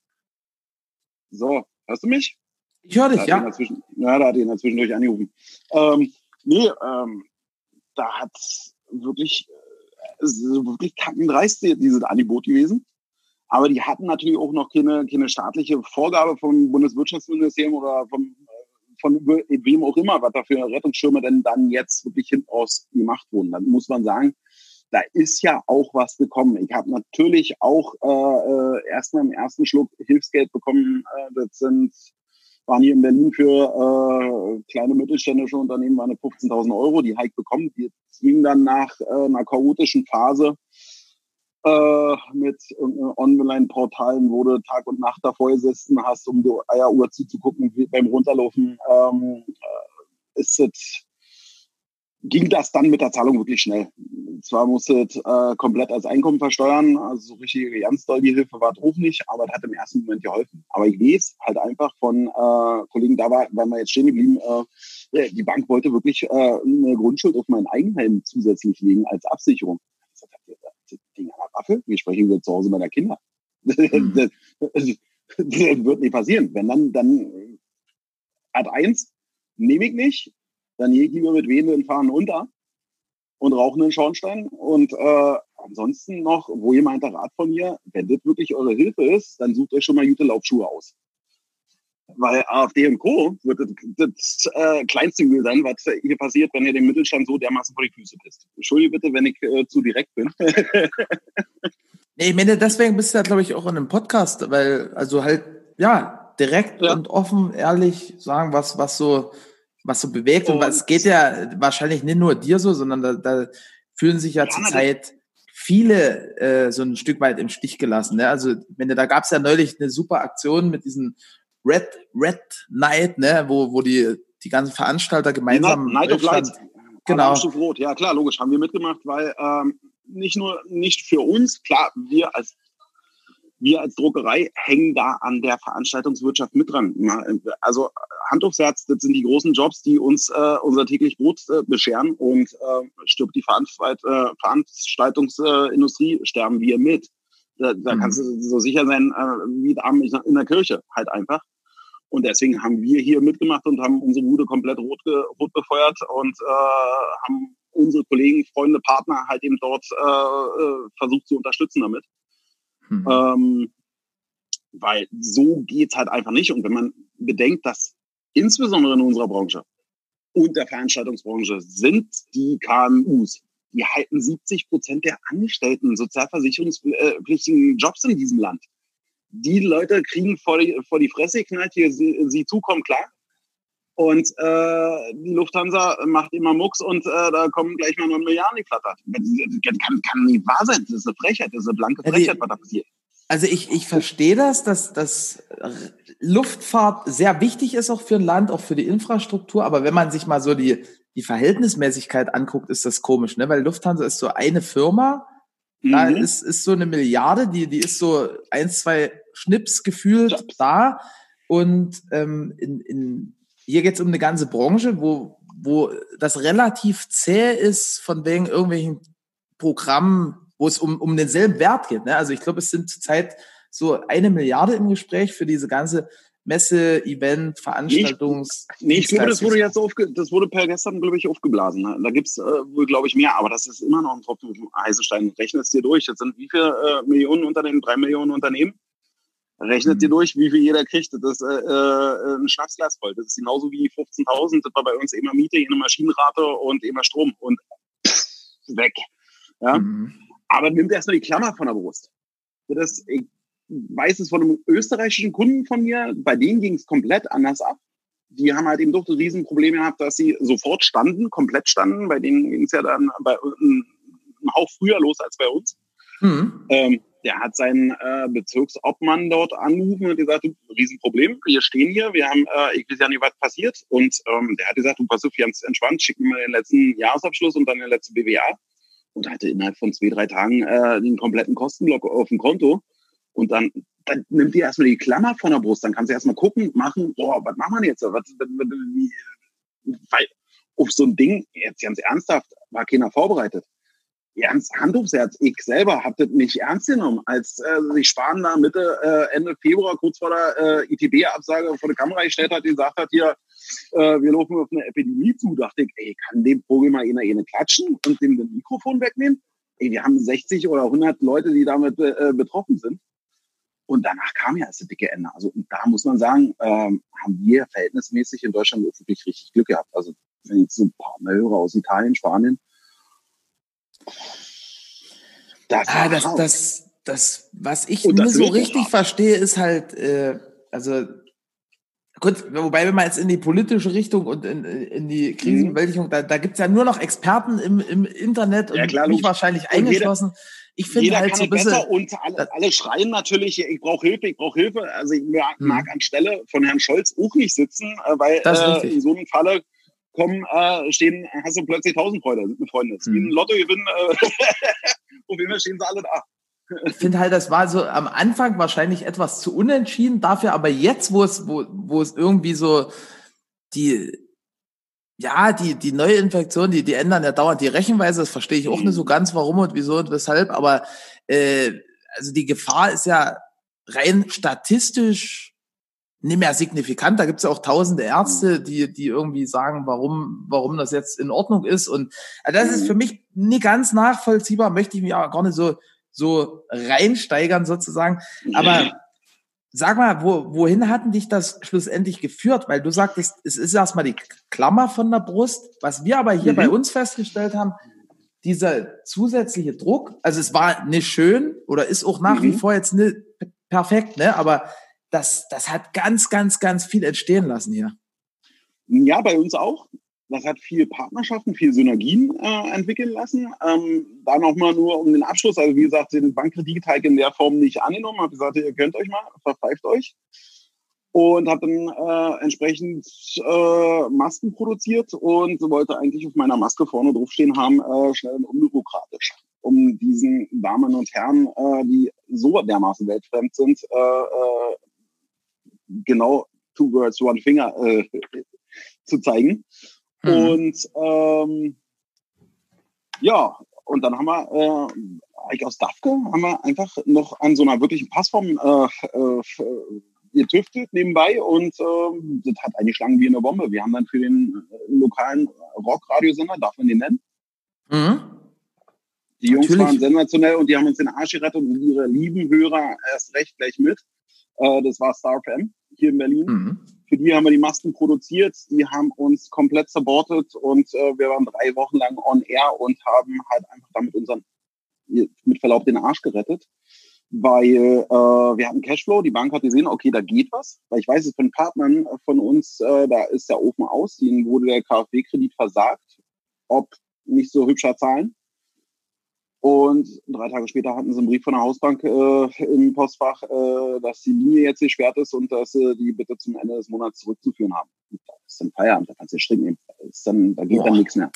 So, hörst du mich? Ich höre dich, ja. Ja, da hat ihn zwischendurch angerufen. Ähm, nee, ähm, da hat wirklich, äh, wirklich kackendreist dieses Angebot gewesen. Aber die hatten natürlich auch noch keine, keine staatliche Vorgabe vom Bundeswirtschaftsministerium oder vom, von wem auch immer, was da für Rettungsschirme denn dann jetzt wirklich hinten aus gemacht wurden. Dann muss man sagen, da ist ja auch was gekommen. Ich habe natürlich auch äh, äh, erstmal im ersten Schluck Hilfsgeld bekommen. Äh, das sind waren hier in Berlin für äh, kleine mittelständische Unternehmen waren 15.000 Euro, die Hike bekommen. Die ging dann nach äh, einer chaotischen Phase äh, mit äh, Online-Portalen, wo du Tag und Nacht davor gesessen hast, um die Eieruhr zuzugucken beim Runterlaufen. Ähm, äh, ist es ging das dann mit der Zahlung wirklich schnell. Zwar musste äh, komplett als Einkommen versteuern, also so richtig ganz doll die Hilfe war hoch nicht, aber das hat im ersten Moment geholfen. Aber ich weiß halt einfach von äh, Kollegen, da war, waren wir jetzt stehen geblieben, äh, die Bank wollte wirklich äh, eine Grundschuld auf mein Eigenheim zusätzlich legen als Absicherung. Das, Ding Waffe, wir sprechen über zu Hause meiner Kinder. Mhm. das, das, das wird nicht passieren. Wenn dann, dann Art eins nehme ich nicht, dann gehe ich lieber mit wehenden Fahnen unter und rauchen einen Schornstein. Und äh, ansonsten noch, wo meint, der Rat von mir, wenn das wirklich eure Hilfe ist, dann sucht euch schon mal gute Laufschuhe aus. Weil AfD und Co. wird das, das äh, kleinste Müll sein, was hier passiert, wenn ihr den Mittelstand so dermaßen vor die Füße pisst. Entschuldige bitte, wenn ich äh, zu direkt bin. nee, ich meine, deswegen bist du ja, glaube ich, auch in einem Podcast, weil, also halt, ja, direkt ja. und offen, ehrlich sagen, was, was so was so bewegt. Und, und es geht ja wahrscheinlich nicht nur dir so, sondern da, da fühlen sich ja, ja zurzeit viele äh, so ein Stück weit im Stich gelassen. Ne? Also, wenn da gab es ja neulich eine super Aktion mit diesem Red Red Night, ne, wo, wo die, die ganzen Veranstalter gemeinsam. Night, Night of Light. Genau. Rot. Ja, klar, logisch, haben wir mitgemacht, weil ähm, nicht nur nicht für uns, klar, wir als wir als Druckerei hängen da an der Veranstaltungswirtschaft mit dran. Also Hand aufs Herz, das sind die großen Jobs, die uns äh, unser täglich Brot äh, bescheren und äh, stirbt die Veranstalt, äh, Veranstaltungsindustrie, sterben wir mit. Da, da mhm. kannst du so sicher sein äh, wie Abend in der Kirche, halt einfach. Und deswegen haben wir hier mitgemacht und haben unsere Bude komplett rot, rot befeuert und äh, haben unsere Kollegen, Freunde, Partner halt eben dort äh, äh versucht zu unterstützen damit. Mhm. Ähm, weil so geht's halt einfach nicht. Und wenn man bedenkt, dass insbesondere in unserer Branche und der Veranstaltungsbranche sind die KMUs, die halten 70 Prozent der Angestellten sozialversicherungspflichtigen Jobs in diesem Land. Die Leute kriegen vor die, vor die Fresse knallt hier sie, sie zukommen, klar. Und äh, die Lufthansa macht immer Mucks und äh, da kommen gleich mal nur Milliarden die flattert. Das kann, kann nicht wahr sein. Das ist eine Frechheit, das ist eine blanke Frechheit, was da passiert. Also ich, ich verstehe das, dass, dass Luftfahrt sehr wichtig ist auch für ein Land, auch für die Infrastruktur. Aber wenn man sich mal so die, die Verhältnismäßigkeit anguckt, ist das komisch, ne? Weil Lufthansa ist so eine Firma, mhm. da ist, ist so eine Milliarde, die, die ist so ein, zwei Schnips gefühlt Jobs. da. Und ähm, in, in, hier geht es um eine ganze Branche, wo, wo das relativ zäh ist von wegen irgendwelchen Programm, wo es um, um denselben Wert geht. Ne? Also ich glaube, es sind zurzeit so eine Milliarde im Gespräch für diese ganze Messe, Event, Veranstaltungs. Nee, ich, glaube, das wurde jetzt aufge, das wurde per gestern, glaube ich, aufgeblasen. Ne? Da gibt's äh, wohl, glaube ich, mehr, aber das ist immer noch ein Tropfen auf dem heißen Stein. Rechnet es dir durch. Das sind wie viele äh, Millionen Unternehmen? Drei Millionen Unternehmen. Rechnet mhm. dir durch, wie viel jeder kriegt. Das ist äh, äh, ein Schnapsglas voll. Das ist genauso wie 15.000. Das war bei uns immer Miete, eine Maschinenrate und immer Strom. Und pff, weg. Ja? Mhm. Aber nimmt erstmal die Klammer von der Brust. Das, ich, weiß es von einem österreichischen Kunden von mir, bei denen ging es komplett anders ab. Die haben halt eben doch das Riesenproblem gehabt, dass sie sofort standen, komplett standen. Bei denen ging es ja dann bei einem Hauch früher los als bei uns. Mhm. Ähm, der hat seinen äh, Bezirksobmann dort angerufen und gesagt, du, Riesenproblem, wir stehen hier, wir haben, äh, ich weiß ja nicht, was passiert. Und ähm, der hat gesagt, du pass auf, ganz entspannt, schick mir mal den letzten Jahresabschluss und dann den letzten BWA. Und hatte innerhalb von zwei, drei Tagen äh, den kompletten Kostenblock auf dem Konto. Und dann, dann nimmt ihr erstmal die Klammer von der Brust, dann kannst du erstmal gucken, machen, boah, was machen wir jetzt? Was, wie, weil auf so ein Ding, jetzt ganz ernsthaft, war keiner vorbereitet. Ernst, Hand aufs Herz, ich selber habe das nicht ernst genommen, als äh, sich Spahn da Mitte, äh, Ende Februar, kurz vor der äh, ITB-Absage vor der Kamera gestellt hat, die gesagt hat, hier, äh, wir laufen auf eine Epidemie zu, dachte ich, ey, kann dem Vogel mal einer eine klatschen und dem das Mikrofon wegnehmen? Ey, wir haben 60 oder 100 Leute, die damit äh, betroffen sind. Und danach kam ja das dicke Ende. Also und da muss man sagen, ähm, haben wir verhältnismäßig in Deutschland wirklich richtig Glück gehabt. Also wenn ich so ein paar Mal höre aus Italien, Spanien. Das, ah, das, das, das, was ich nicht so richtig verstehe, ist halt, äh, also Gut, wobei, wenn man jetzt in die politische Richtung und in, in die Krisenbewältigung, da, da gibt's ja nur noch Experten im, im Internet und ja, klar, mich wahrscheinlich eingeschlossen. Jeder, ich finde halt so ein bisschen, besser und alle, alle schreien natürlich, ich brauche Hilfe, ich brauche Hilfe. Also ich mag, hm. mag anstelle von Herrn Scholz auch nicht sitzen, äh, weil äh, in so einem Falle kommen, äh, stehen, hast du plötzlich tausend Freunde, Freunde. Hm. Wie ein Lottogewinn, äh, auf jeden Fall stehen sie alle da. Ich finde halt, das war so am Anfang wahrscheinlich etwas zu unentschieden, dafür aber jetzt, wo es, wo, wo es irgendwie so die, ja, die, die neue Infektion, die, die ändern ja dauernd die Rechenweise, das verstehe ich auch nicht so mhm. ganz, warum und wieso und weshalb, aber äh, also die Gefahr ist ja rein statistisch nicht mehr signifikant. Da gibt es ja auch tausende Ärzte, mhm. die, die irgendwie sagen, warum, warum das jetzt in Ordnung ist. Und also das ist für mhm. mich nicht ganz nachvollziehbar, möchte ich mich auch gar nicht so, so reinsteigern sozusagen. Aber Sag mal, wo, wohin hatten dich das schlussendlich geführt? Weil du sagtest, es ist erstmal die Klammer von der Brust. Was wir aber hier mhm. bei uns festgestellt haben, dieser zusätzliche Druck, also es war nicht schön oder ist auch nach mhm. wie vor jetzt nicht perfekt, ne? Aber das, das hat ganz, ganz, ganz viel entstehen lassen hier. Ja, bei uns auch. Das hat viel Partnerschaften, viel Synergien äh, entwickeln lassen. Ähm, da nochmal nur um den Abschluss. Also wie gesagt, den Bankkredit halt in der Form nicht angenommen. Habe gesagt, ihr könnt euch mal, verpfeift euch. Und habe dann äh, entsprechend äh, Masken produziert und wollte eigentlich auf meiner Maske vorne draufstehen haben, äh, schnell und unbürokratisch, um diesen Damen und Herren, äh, die so dermaßen weltfremd sind, äh, äh, genau two words, one finger äh, zu zeigen. Mhm. Und ähm, ja, und dann haben wir äh, eigentlich aus DAFKE haben wir einfach noch an so einer wirklichen Passform äh, äh, getüftelt nebenbei und äh, das hat eigentlich Schlangen wie eine Bombe. Wir haben dann für den äh, lokalen Rockradiosender, darf man den nennen? Mhm. Die Jungs Natürlich. waren sensationell und die haben uns den Arsch gerettet und ihre lieben Hörer erst recht gleich mit. Äh, das war Star FM hier in Berlin. Mhm. Für die haben wir die Masken produziert, die haben uns komplett supportet und äh, wir waren drei Wochen lang on air und haben halt einfach damit unseren, mit Verlaub, den Arsch gerettet. Weil äh, wir hatten Cashflow, die Bank hat gesehen, okay, da geht was. Weil ich weiß es von Partnern von uns, äh, da ist der Ofen aus, ihnen wurde der KfW-Kredit versagt, ob nicht so hübscher Zahlen. Und drei Tage später hatten sie einen Brief von der Hausbank äh, im Postfach, äh, dass die Linie jetzt gesperrt ist und dass sie die bitte zum Ende des Monats zurückzuführen haben. Und das ist dann Feierabend, da kannst du stricken nehmen. Dann, da geht Boah. dann nichts mehr.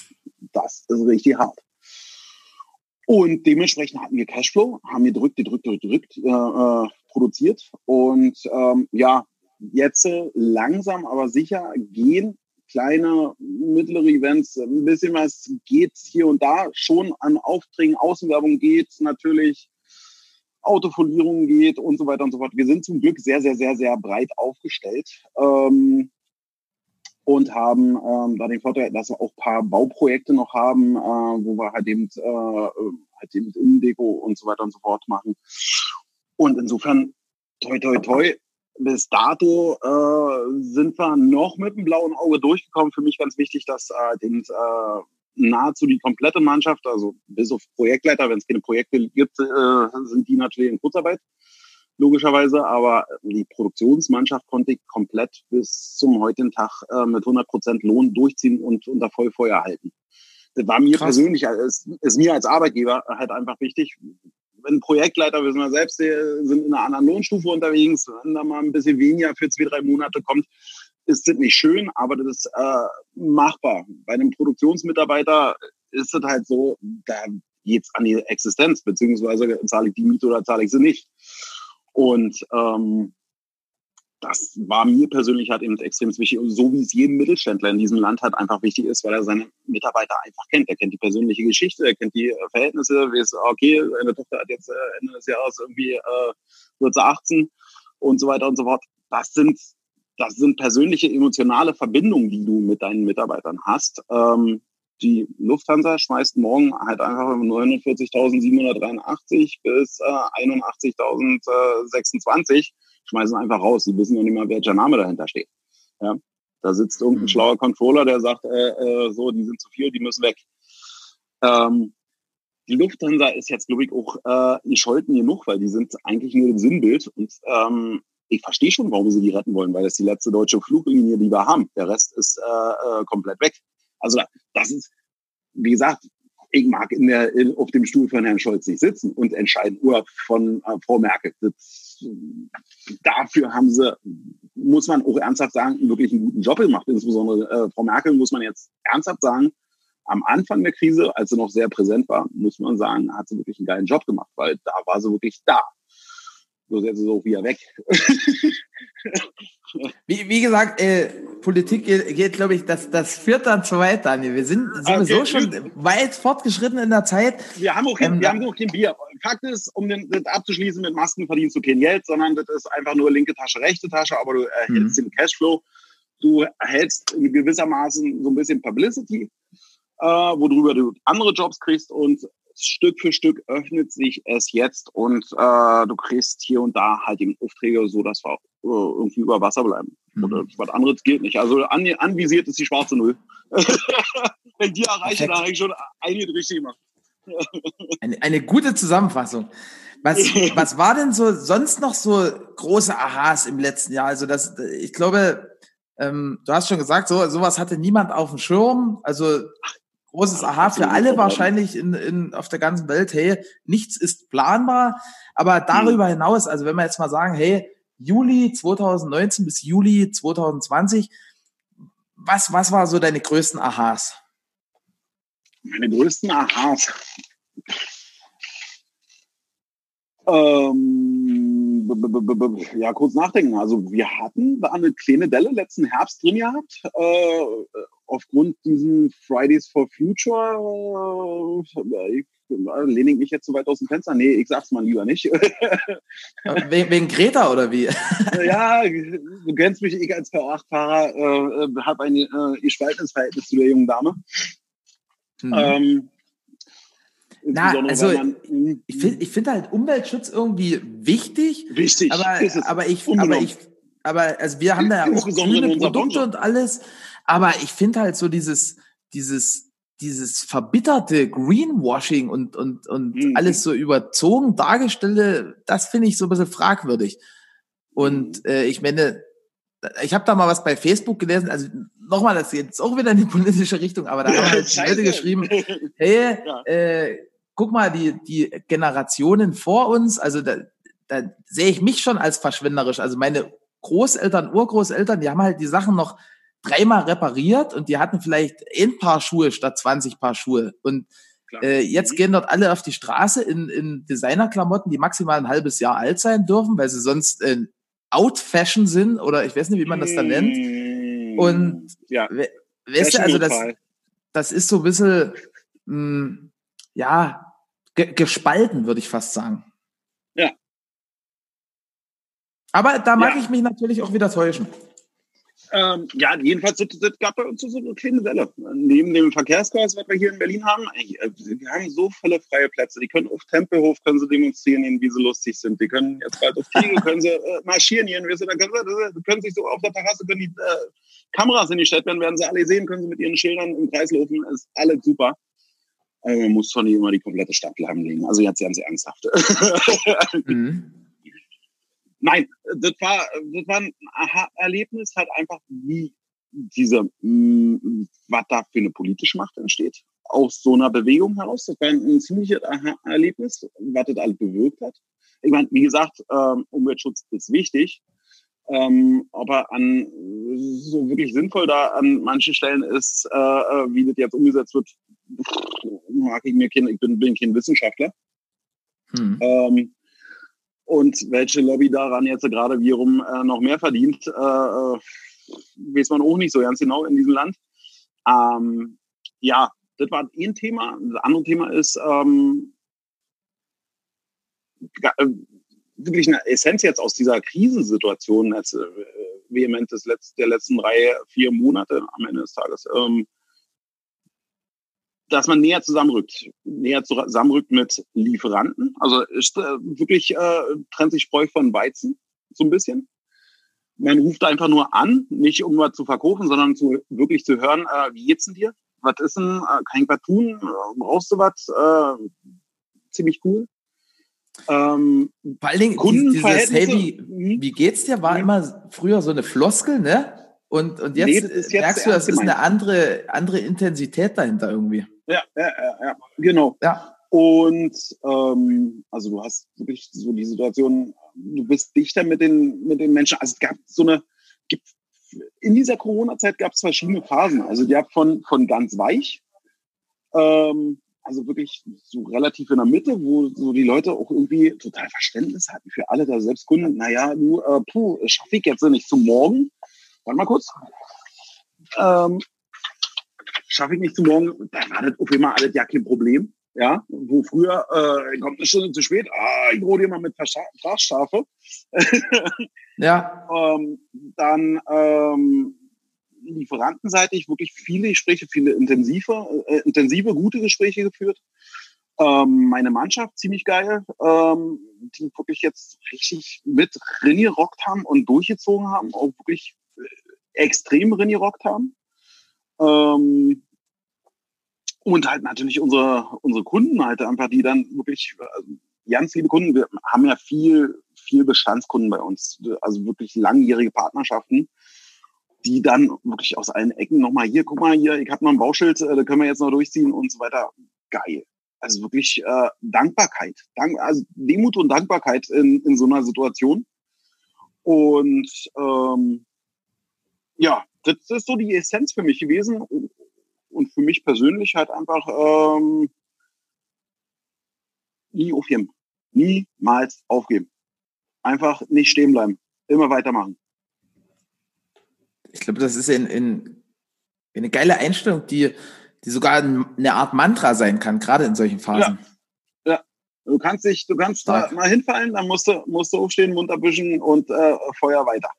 Das ist richtig hart. Und dementsprechend hatten wir Cashflow, haben gedrückt, gedrückt, gedrückt, äh, äh, produziert. Und ähm, ja, jetzt langsam aber sicher gehen kleine, mittlere Events, ein bisschen was geht hier und da schon an Aufträgen, Außenwerbung geht, natürlich Autofolierung geht und so weiter und so fort. Wir sind zum Glück sehr, sehr, sehr, sehr breit aufgestellt ähm, und haben ähm, da den Vorteil, dass wir auch ein paar Bauprojekte noch haben, äh, wo wir halt eben, äh, halt eben Innendeko und so weiter und so fort machen. Und insofern, toi, toi, toi, bis dato äh, sind wir noch mit dem blauen Auge durchgekommen. Für mich ganz wichtig, dass äh, den, äh, nahezu die komplette Mannschaft, also bis auf Projektleiter, wenn es keine Projekte gibt, äh, sind die natürlich in Kurzarbeit, logischerweise. Aber die Produktionsmannschaft konnte ich komplett bis zum heutigen Tag äh, mit 100 Prozent Lohn durchziehen und unter Vollfeuer halten. Das war mir Krass. persönlich, ist, ist mir als Arbeitgeber halt einfach wichtig. Wenn Projektleiter, wir selbst, sind in einer anderen Lohnstufe unterwegs, wenn da mal ein bisschen weniger für zwei, drei Monate kommt, ist das nicht schön, aber das ist äh, machbar. Bei einem Produktionsmitarbeiter ist es halt so, da geht's an die Existenz, beziehungsweise zahle ich die Miete oder zahle ich sie nicht. Und ähm, das war mir persönlich halt eben extrem wichtig, so wie es jedem Mittelständler in diesem Land halt einfach wichtig ist, weil er seine Mitarbeiter einfach kennt. Er kennt die persönliche Geschichte, er kennt die äh, Verhältnisse, wie es, okay, seine Tochter hat jetzt äh, Ende des Jahres irgendwie äh, wird 18 und so weiter und so fort. Das sind das sind persönliche emotionale Verbindungen, die du mit deinen Mitarbeitern hast. Ähm, die Lufthansa schmeißt morgen halt einfach 49.783 bis äh, 81.026 schmeißen einfach raus. Die wissen noch nicht mal, welcher Name dahinter steht. Ja? Da sitzt irgendein mhm. schlauer Controller, der sagt, äh, äh, so, die sind zu viel, die müssen weg. Ähm, die Lufthansa ist jetzt, glaube ich, auch äh, die Scholten genug, weil die sind eigentlich nur ein Sinnbild. Und ähm, ich verstehe schon, warum sie die retten wollen, weil das die letzte deutsche Fluglinie, die wir haben. Der Rest ist äh, äh, komplett weg. Also das ist, wie gesagt, ich mag in der, in, auf dem Stuhl von Herrn Scholz nicht sitzen und entscheiden Urlaub von äh, Frau Merkel. Das, dafür haben sie, muss man auch ernsthaft sagen, wirklich einen guten Job gemacht. Insbesondere äh, Frau Merkel muss man jetzt ernsthaft sagen, am Anfang der Krise, als sie noch sehr präsent war, muss man sagen, hat sie wirklich einen geilen Job gemacht, weil da war sie wirklich da. Bloß jetzt ist auch wieder weg. wie, wie gesagt, äh, Politik geht, geht glaube ich, das, das führt dann zu weit, Daniel. Wir sind sowieso okay. schon weit fortgeschritten in der Zeit. Wir haben auch kein, ähm, wir haben auch kein Bier. Fakt ist, um den, das abzuschließen, mit Masken verdienst du kein Geld, sondern das ist einfach nur linke Tasche, rechte Tasche, aber du erhältst mhm. den Cashflow. Du erhältst in gewissermaßen so ein bisschen Publicity, äh, worüber du andere Jobs kriegst und Stück für Stück öffnet sich es jetzt und äh, du kriegst hier und da halt eben Aufträge, so dass wir äh, irgendwie über Wasser bleiben. Mhm. Oder was anderes geht nicht. Also an, anvisiert ist die schwarze Null. Wenn die erreiche, dann habe ich schon einige richtig gemacht. eine, eine gute Zusammenfassung. Was, was war denn so sonst noch so große Aha's im letzten Jahr? Also das, ich glaube, ähm, du hast schon gesagt, so sowas hatte niemand auf dem Schirm. Also großes Aha für alle wahrscheinlich in, in, auf der ganzen Welt. Hey, nichts ist planbar. Aber darüber hinaus, also wenn wir jetzt mal sagen, hey, Juli 2019 bis Juli 2020, was, was war so deine größten Aha's? Meine größten Aha's. Ähm, ja, kurz nachdenken. Also wir hatten da eine kleine Delle letzten Herbst drin gehabt. Äh, aufgrund diesen Fridays for Future äh, ich, lehne ich mich jetzt so weit aus dem Fenster. Nee, ich sag's mal lieber nicht. wegen, wegen Greta oder wie? ja, du kennst mich, ich als V8-Fahrer äh, habe ein äh, gespaltenes Verhältnis zu der jungen Dame. Mhm. Ähm, na, also man, ich finde ich finde halt Umweltschutz irgendwie wichtig. Wichtig. Aber, aber ich, aber ich, aber also wir haben da ja auch grüne Produkte und alles. Aber ich finde halt so dieses, dieses, dieses verbitterte Greenwashing und, und, und mhm. alles so überzogen dargestellte, das finde ich so ein bisschen fragwürdig. Und mhm. äh, ich meine, ich habe da mal was bei Facebook gelesen, also nochmal, das geht jetzt auch wieder in die politische Richtung, aber da haben halt Leute geschrieben, hey, ja. äh, guck mal, die, die Generationen vor uns, also da, da sehe ich mich schon als verschwenderisch. Also meine Großeltern, Urgroßeltern, die haben halt die Sachen noch dreimal repariert und die hatten vielleicht ein Paar Schuhe statt 20 Paar Schuhe. Und äh, jetzt mhm. gehen dort alle auf die Straße in, in Designerklamotten, die maximal ein halbes Jahr alt sein dürfen, weil sie sonst äh, Out-Fashion sind oder ich weiß nicht, wie man das da nennt. Und ja. weißt du, also das, das ist so ein bisschen, mh, hm, ja, ge gespalten, würde ich fast sagen. Ja. Aber da mag ja. ich mich natürlich auch wieder täuschen. Ähm, ja, jedenfalls, das, das gab bei uns so eine kleine Welle. Neben dem Verkehrschaos, was wir hier in Berlin haben, äh, wir haben so viele freie Plätze. Die können auf Tempelhof können sie demonstrieren, wie sie lustig sind. Die können jetzt bald auf Tegel, können sie äh, marschieren gehen. Weißt du, dann können sie, können sich so auf der Terrasse, können die äh, Kameras in die Stadt werden, werden sie alle sehen, können sie mit ihren Schildern im Kreis laufen. Ist alles super. Aber man muss nicht immer die komplette Stadt lahmlegen. Also jetzt ganz ernsthaft. mhm. Nein, das war, das war ein Aha-Erlebnis, halt einfach, wie diese, mm, was da für eine politische Macht entsteht, aus so einer Bewegung heraus. Das war ein, ziemliches Aha-Erlebnis, was das alles bewirkt hat. Ich meine, wie gesagt, ähm, Umweltschutz ist wichtig, ähm, aber an so wirklich sinnvoll da an manchen Stellen ist, äh, äh wie das jetzt umgesetzt wird, mag ich mir kein, ich bin, bin kein Wissenschaftler. Hm. Ähm, und welche Lobby daran jetzt gerade wiederum äh, noch mehr verdient, äh, äh, weiß man auch nicht so ganz genau in diesem Land. Ähm, ja, das war ein Thema. Das andere Thema ist ähm, äh, wirklich eine Essenz jetzt aus dieser Krisensituation, als äh, vehement des Letz der letzten drei, vier Monate am Ende des Tages. Ähm, dass man näher zusammenrückt, näher zusammenrückt mit Lieferanten. Also ist, äh, wirklich äh, trennt sich Spreu von Weizen so ein bisschen. Man ruft einfach nur an, nicht um was zu verkaufen, sondern zu wirklich zu hören, äh, wie geht's denn dir? Was ist denn? Äh, kann ich was tun? Äh, brauchst du was? Äh, ziemlich cool. Ähm, Vor allen Dingen dieses Hey, wie, mhm. wie geht's dir? War mhm. immer früher so eine Floskel, ne? Und, und jetzt, nee, jetzt merkst du, das ist eine andere, andere Intensität dahinter irgendwie. Ja, ja, ja, ja genau. Ja. Und ähm, also du hast wirklich so die Situation, du bist dichter mit den, mit den Menschen. Also es gab so eine, gibt, in dieser Corona-Zeit gab es verschiedene Phasen. Also die hat von, von ganz weich, ähm, also wirklich so relativ in der Mitte, wo so die Leute auch irgendwie total Verständnis hatten für alle da selbst Kunden. Naja, du, äh, puh, schaffe ich jetzt nicht zum Morgen. Warte mal kurz. Ähm, schaffe ich nicht zum Morgen, da war das auf einmal alles ja kein Problem. Ja, wo früher äh, kommt eine Stunde zu spät, ah, ich drohe dir mal mit Strafstrafe. ja. ähm, dann ähm, lieferantenseitig wirklich viele Gespräche, viele intensive, äh, intensive, gute Gespräche geführt. Ähm, meine Mannschaft ziemlich geil, ähm, die wirklich jetzt richtig mit reingerockt haben und durchgezogen haben, auch wirklich äh, extrem reingerockt haben. Ähm, und halt natürlich unsere, unsere Kunden halt einfach, die dann wirklich, also ganz liebe Kunden, wir haben ja viel, viel Bestandskunden bei uns, also wirklich langjährige Partnerschaften, die dann wirklich aus allen Ecken nochmal hier, guck mal hier, ich habe noch ein Bauschild, äh, da können wir jetzt noch durchziehen und so weiter. Geil. Also wirklich äh, Dankbarkeit, Dank, also Demut und Dankbarkeit in, in so einer Situation. Und ähm, ja, das ist so die Essenz für mich gewesen und für mich persönlich halt einfach ähm, nie aufgeben. Niemals aufgeben. Einfach nicht stehen bleiben. Immer weitermachen. Ich glaube, das ist in, in, eine geile Einstellung, die, die sogar eine Art Mantra sein kann, gerade in solchen Phasen. Ja. ja. Du kannst dich, du kannst Stark. da mal hinfallen, dann musst du, musst du aufstehen, Mund abwischen und äh, Feuer weiter.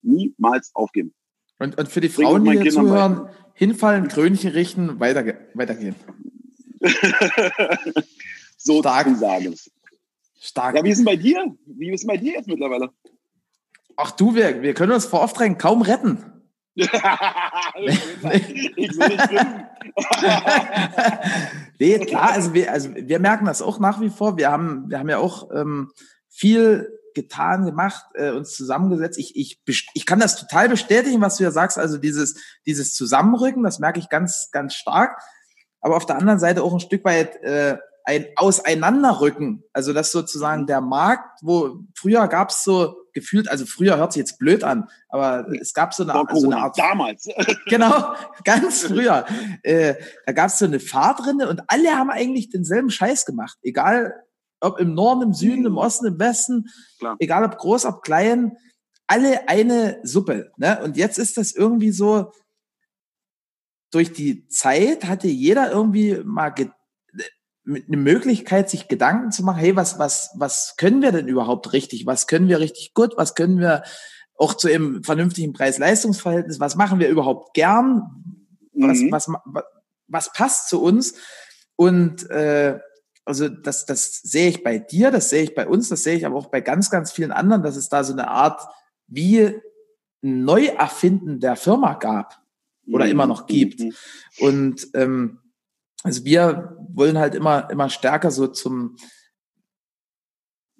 Niemals aufgeben. Und, und für die Frauen, die hier zuhören, hinfallen, Krönchen richten, weiter, weitergehen. so Stark. sagen. Stark. Ja, wie ist denn bei dir? Wie ist denn bei dir jetzt mittlerweile? Ach du, wir, wir können uns vor Aufträgen kaum retten. ich will nicht nee, klar, also wir, also wir merken das auch nach wie vor. Wir haben, wir haben ja auch ähm, viel getan, gemacht, äh, uns zusammengesetzt. Ich, ich, ich kann das total bestätigen, was du ja sagst. Also dieses, dieses Zusammenrücken, das merke ich ganz, ganz stark. Aber auf der anderen Seite auch ein Stück weit äh, ein Auseinanderrücken. Also das sozusagen der Markt, wo früher gab es so gefühlt, also früher hört sich jetzt blöd an, aber es gab so eine, so eine Art. Damals. genau, ganz früher. Äh, da gab es so eine Fahrtrinne und alle haben eigentlich denselben Scheiß gemacht. Egal, ob im Norden, im Süden, im mhm. Osten, im Westen, Klar. egal ob groß, ob klein, alle eine Suppe. Ne? Und jetzt ist das irgendwie so, durch die Zeit hatte jeder irgendwie mal eine Möglichkeit, sich Gedanken zu machen, hey, was, was, was können wir denn überhaupt richtig? Was können wir richtig gut? Was können wir auch zu einem vernünftigen Preis-Leistungs-Verhältnis? Was machen wir überhaupt gern? Was, mhm. was, was, was passt zu uns? Und äh, also das, das sehe ich bei dir, das sehe ich bei uns, das sehe ich aber auch bei ganz, ganz vielen anderen, dass es da so eine Art wie Neuerfinden der Firma gab oder immer noch gibt. Mhm. Und ähm, also wir wollen halt immer, immer stärker so zum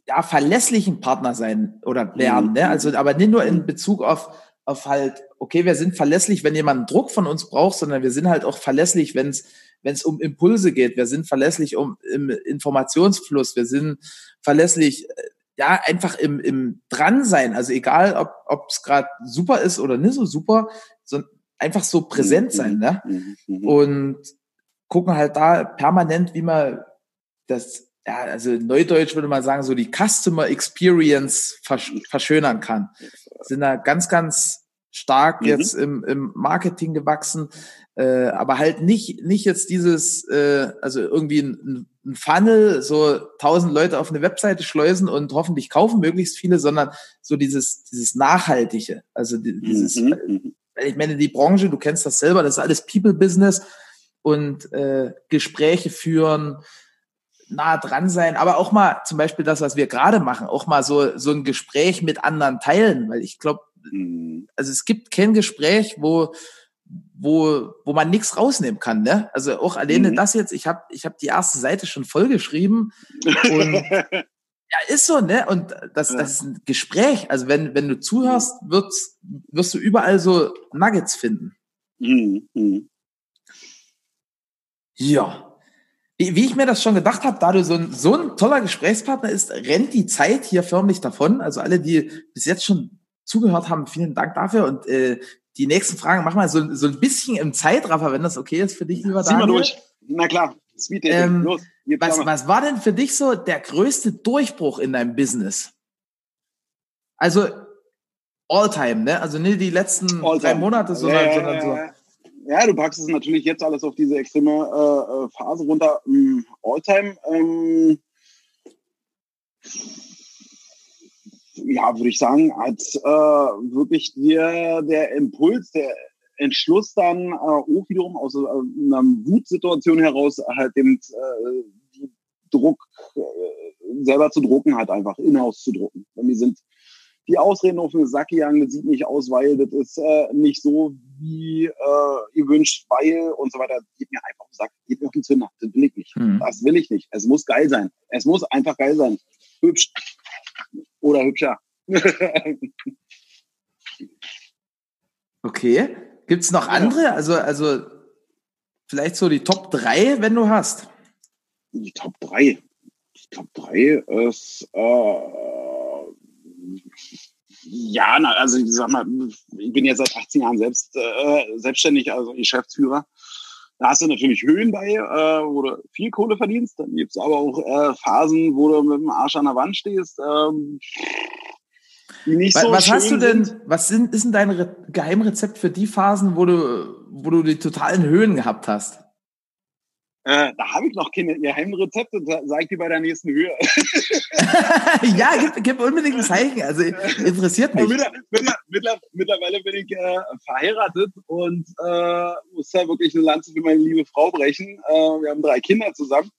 ja, verlässlichen Partner sein oder werden. Ne? Also, aber nicht nur in Bezug auf, auf halt, okay, wir sind verlässlich, wenn jemand Druck von uns braucht, sondern wir sind halt auch verlässlich, wenn es wenn es um Impulse geht. Wir sind verlässlich um im Informationsfluss. Wir sind verlässlich, äh, ja, einfach im, im Dran-Sein. Also egal, ob es gerade super ist oder nicht so super, so einfach so präsent mhm, sein. Ne? Mhm, mhm, Und gucken halt da permanent, wie man das, ja, also Neudeutsch würde man sagen, so die Customer Experience versch verschönern kann. Sind da ganz, ganz stark mhm. jetzt im, im Marketing gewachsen, äh, aber halt nicht, nicht jetzt dieses, äh, also irgendwie ein, ein Funnel, so tausend Leute auf eine Webseite schleusen und hoffentlich kaufen möglichst viele, sondern so dieses, dieses Nachhaltige, also dieses, mhm. mhm. ich meine, die Branche, du kennst das selber, das ist alles People-Business und äh, Gespräche führen, nah dran sein, aber auch mal zum Beispiel das, was wir gerade machen, auch mal so, so ein Gespräch mit anderen teilen, weil ich glaube, mhm. also es gibt kein Gespräch, wo wo, wo man nichts rausnehmen kann. Ne? Also auch alleine mhm. das jetzt, ich habe ich hab die erste Seite schon vollgeschrieben und ja, ist so, ne? Und das, ja. das ist ein Gespräch. Also wenn, wenn du zuhörst, wirst, wirst du überall so Nuggets finden. Mhm. Ja. Wie, ich mir das schon gedacht habe, da du so ein, so ein toller Gesprächspartner ist, rennt die Zeit hier förmlich davon. Also alle, die bis jetzt schon zugehört haben, vielen Dank dafür. Und äh, die nächsten Fragen machen wir so, so ein bisschen im Zeitraffer, wenn das okay ist für dich, lieber Daniel. Zieh mal durch. Na klar, Speed ähm, Los, was, was war denn für dich so der größte Durchbruch in deinem Business? Also All-Time, ne? Also nicht die letzten drei Monate, sondern, ja, sondern so. Ja, du packst es natürlich jetzt alles auf diese extreme äh, äh Phase runter. Ähm, All-Time, ähm, ja, würde ich sagen, als äh, wirklich der, der Impuls, der Entschluss dann äh, auch wiederum aus äh, einer Wutsituation heraus halt dem äh, Druck äh, selber zu drucken hat, einfach in-house zu drucken. Und sind die Ausreden auf eine Sack das sieht nicht aus, weil das ist äh, nicht so, wie äh, ihr wünscht, weil und so weiter. Geht mir einfach auf den Sack, geht mir auf den Zünder. Das will ich nicht. Mhm. Das will ich nicht. Es muss geil sein. Es muss einfach geil sein. Hübsch oder hübscher. okay. Gibt es noch andere? Also, also vielleicht so die Top 3, wenn du hast. Die Top 3. Die Top 3 ist äh, ja, na, also ich sag mal, ich bin jetzt seit 18 Jahren selbst äh, selbstständig, also Geschäftsführer. Da hast du natürlich Höhen bei, äh, wo du viel Kohle verdienst. Dann gibt's aber auch äh, Phasen, wo du mit dem Arsch an der Wand stehst. Ähm, die nicht was, so was hast du denn, sind. was sind, ist denn dein Re Geheimrezept für die Phasen, wo du, wo du die totalen Höhen gehabt hast? Äh, da habe ich noch keine Geheimrezepte, sag ich dir bei der nächsten Höhe. ja, gib, gib unbedingt ein Zeichen. Also interessiert mich. Mittler, mittlerweile bin ich äh, verheiratet und äh, muss da wirklich eine Lanze für meine liebe Frau brechen. Äh, wir haben drei Kinder zusammen.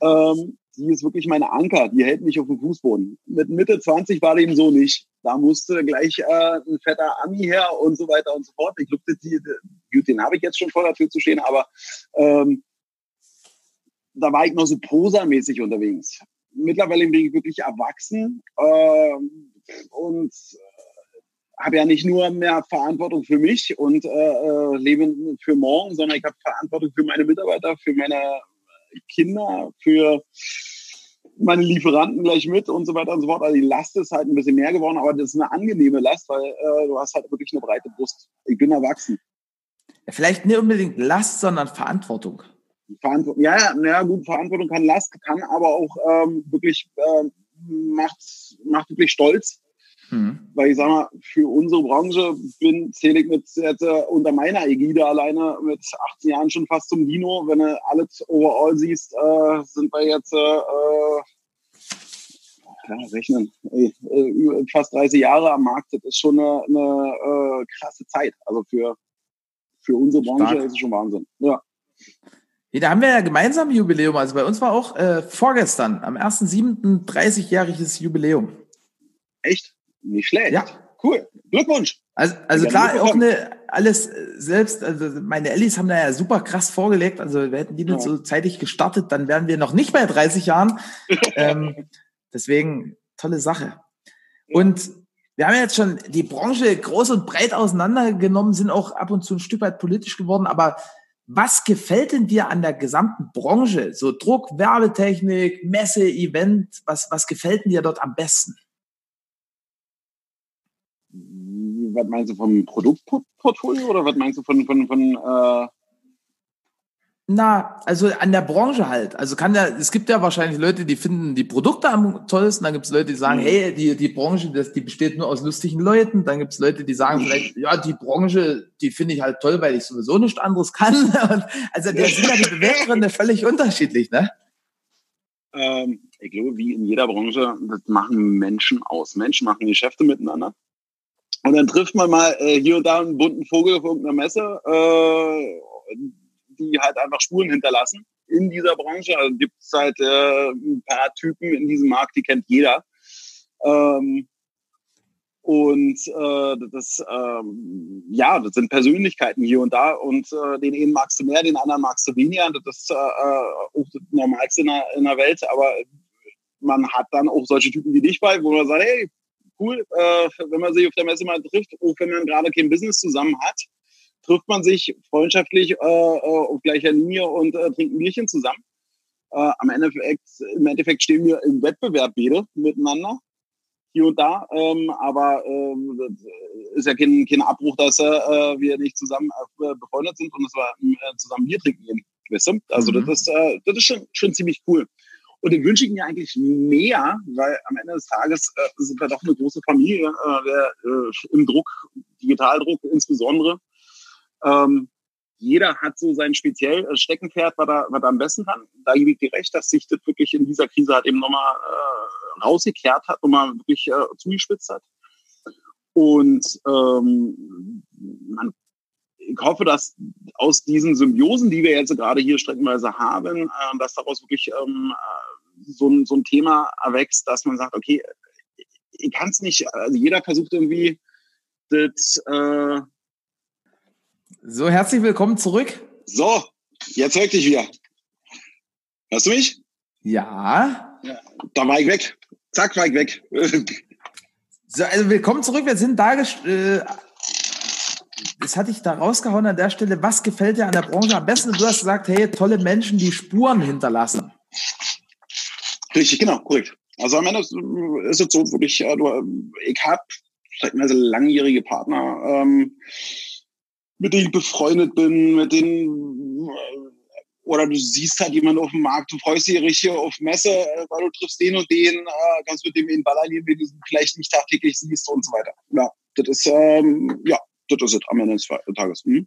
Ähm, die ist wirklich meine Anker, die hält mich auf dem Fußboden. Mit Mitte 20 war dem so nicht. Da musste gleich äh, ein fetter Ami her und so weiter und so fort. Ich glaube, gut, den habe ich jetzt schon vor der Tür zu stehen, aber ähm, da war ich noch so prosamäßig unterwegs. Mittlerweile bin ich wirklich erwachsen äh, und habe ja nicht nur mehr Verantwortung für mich und äh, äh lebe für morgen, sondern ich habe Verantwortung für meine Mitarbeiter, für meine Kinder, für meine Lieferanten gleich mit und so weiter und so fort. Also die Last ist halt ein bisschen mehr geworden, aber das ist eine angenehme Last, weil äh, du hast halt wirklich eine breite Brust. Ich bin erwachsen. Vielleicht nicht unbedingt Last, sondern Verantwortung. Verantwortung. Ja, ja, ja, gut, Verantwortung kann Last, kann aber auch ähm, wirklich äh, macht, macht wirklich stolz. Mhm. Weil ich sag mal, für unsere Branche bin, zähle ich mit jetzt äh, unter meiner Ägide alleine mit 18 Jahren schon fast zum Dino. Wenn du alles overall siehst, äh, sind wir jetzt äh, ja, rechnen, ey, äh, fast 30 Jahre am Markt. Das ist schon eine, eine äh, krasse Zeit. Also für, für unsere Branche Stark. ist es schon Wahnsinn. Ja. Nee, da haben wir ja gemeinsam Jubiläum. Also bei uns war auch äh, vorgestern, am 1.7. 30-jähriges Jubiläum. Echt? Nicht schlecht. Ja. Cool. Glückwunsch. Also, also klar, auch eine, alles äh, selbst, also meine Ellis haben da ja super krass vorgelegt. Also wir hätten die nicht ja. so zeitig gestartet, dann wären wir noch nicht bei 30 Jahren. ähm, deswegen tolle Sache. Und wir haben jetzt schon die Branche groß und breit auseinandergenommen, sind auch ab und zu ein Stück weit politisch geworden, aber was gefällt denn dir an der gesamten Branche? So Druck, Werbetechnik, Messe, Event, was, was gefällt dir dort am besten? Was meinst du vom Produktportfolio oder was meinst du von, von, von äh na, also an der Branche halt. Also kann ja, es gibt ja wahrscheinlich Leute, die finden die Produkte am tollsten, dann gibt es Leute, die sagen, mhm. hey, die, die Branche, das, die besteht nur aus lustigen Leuten, dann gibt es Leute, die sagen vielleicht, ja, die Branche, die finde ich halt toll, weil ich sowieso nichts anderes kann. Und also da sind ja die Beweggründe völlig unterschiedlich, ne? Ähm, ich glaube, wie in jeder Branche, das machen Menschen aus. Menschen machen Geschäfte miteinander. Und dann trifft man mal äh, hier und da einen bunten Vogel auf irgendeiner Messe. Äh, die halt einfach Spuren hinterlassen in dieser Branche. Also gibt es halt äh, ein paar Typen in diesem Markt, die kennt jeder. Ähm, und äh, das, ähm, ja, das sind Persönlichkeiten hier und da. Und äh, den einen magst du mehr, den anderen magst du weniger. Das ist äh, auch das Normalste in der, in der Welt. Aber man hat dann auch solche Typen wie dich bei, wo man sagt, hey, cool, äh, wenn man sich auf der Messe mal trifft, auch wenn man gerade kein Business zusammen hat, trifft man sich freundschaftlich äh, äh, auf gleicher Linie und äh, trinkt ein Bierchen zusammen. Äh, am Endeffekt, Im Endeffekt stehen wir im Wettbewerb beide miteinander, hier und da. Ähm, aber ähm, ist ja kein, kein Abbruch, dass äh, wir nicht zusammen äh, befreundet sind und dass wir äh, zusammen Bier trinken gehen. Weißt du? Also mhm. das, ist, äh, das ist schon, schon ziemlich cool. Und den wünsche ich mir eigentlich mehr, weil am Ende des Tages äh, sind wir doch eine große Familie, äh, der, äh, im Druck, Digitaldruck insbesondere. Ähm, jeder hat so sein speziell äh, Steckenpferd, was er, was er am besten kann. Da gebe ich dir recht, dass sich das wirklich in dieser Krise halt eben nochmal äh, rausgekehrt hat, nochmal wirklich äh, zugespitzt hat. Und ähm, man, ich hoffe, dass aus diesen Symbiosen, die wir jetzt gerade hier streckenweise haben, äh, dass daraus wirklich ähm, äh, so, ein, so ein Thema erwächst, dass man sagt, okay, ich kann es nicht, also jeder versucht irgendwie das äh, so, herzlich willkommen zurück. So, jetzt höre ich dich wieder. Hörst du mich? Ja. ja. Da war ich weg. Zack, war ich weg. so, also willkommen zurück. Wir sind da. Äh, das hatte ich da rausgehauen an der Stelle. Was gefällt dir an der Branche am besten? Du hast gesagt, hey, tolle Menschen, die Spuren hinterlassen. Richtig, genau, korrekt. Also am Ende ist es so, wirklich, äh, ich habe langjährige Partner. Ähm, mit denen ich befreundet bin, mit denen oder du siehst halt jemanden auf dem Markt, du freust dich richtig auf Messe, äh, weil du triffst den und den, äh, kannst mit dem in Baller gehen, den du vielleicht nicht tagtäglich siehst und so weiter. Ja, das ist, ähm, ja, das ist es am Ende des Tages. Hm?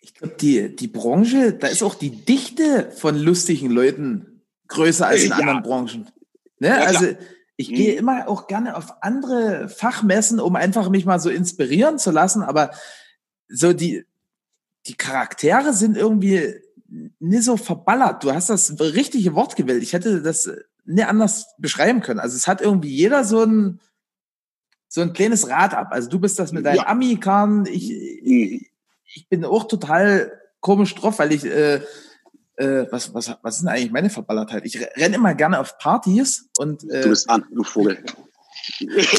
Ich glaube, die, die Branche, da ist auch die Dichte von lustigen Leuten größer als in ja. anderen Branchen. Ne? Ja, also ich hm. gehe immer auch gerne auf andere Fachmessen, um einfach mich mal so inspirieren zu lassen, aber so die, die Charaktere sind irgendwie nicht so verballert. Du hast das richtige Wort gewählt. Ich hätte das nicht anders beschreiben können. Also es hat irgendwie jeder so ein, so ein kleines Rad ab. Also du bist das mit deinen ja. Amikan. Ich, ich, ich bin auch total komisch drauf, weil ich, äh, äh, was, was, was ist denn eigentlich meine Verballertheit? Ich renne immer gerne auf Partys und. Äh, du bist an, du Vogel.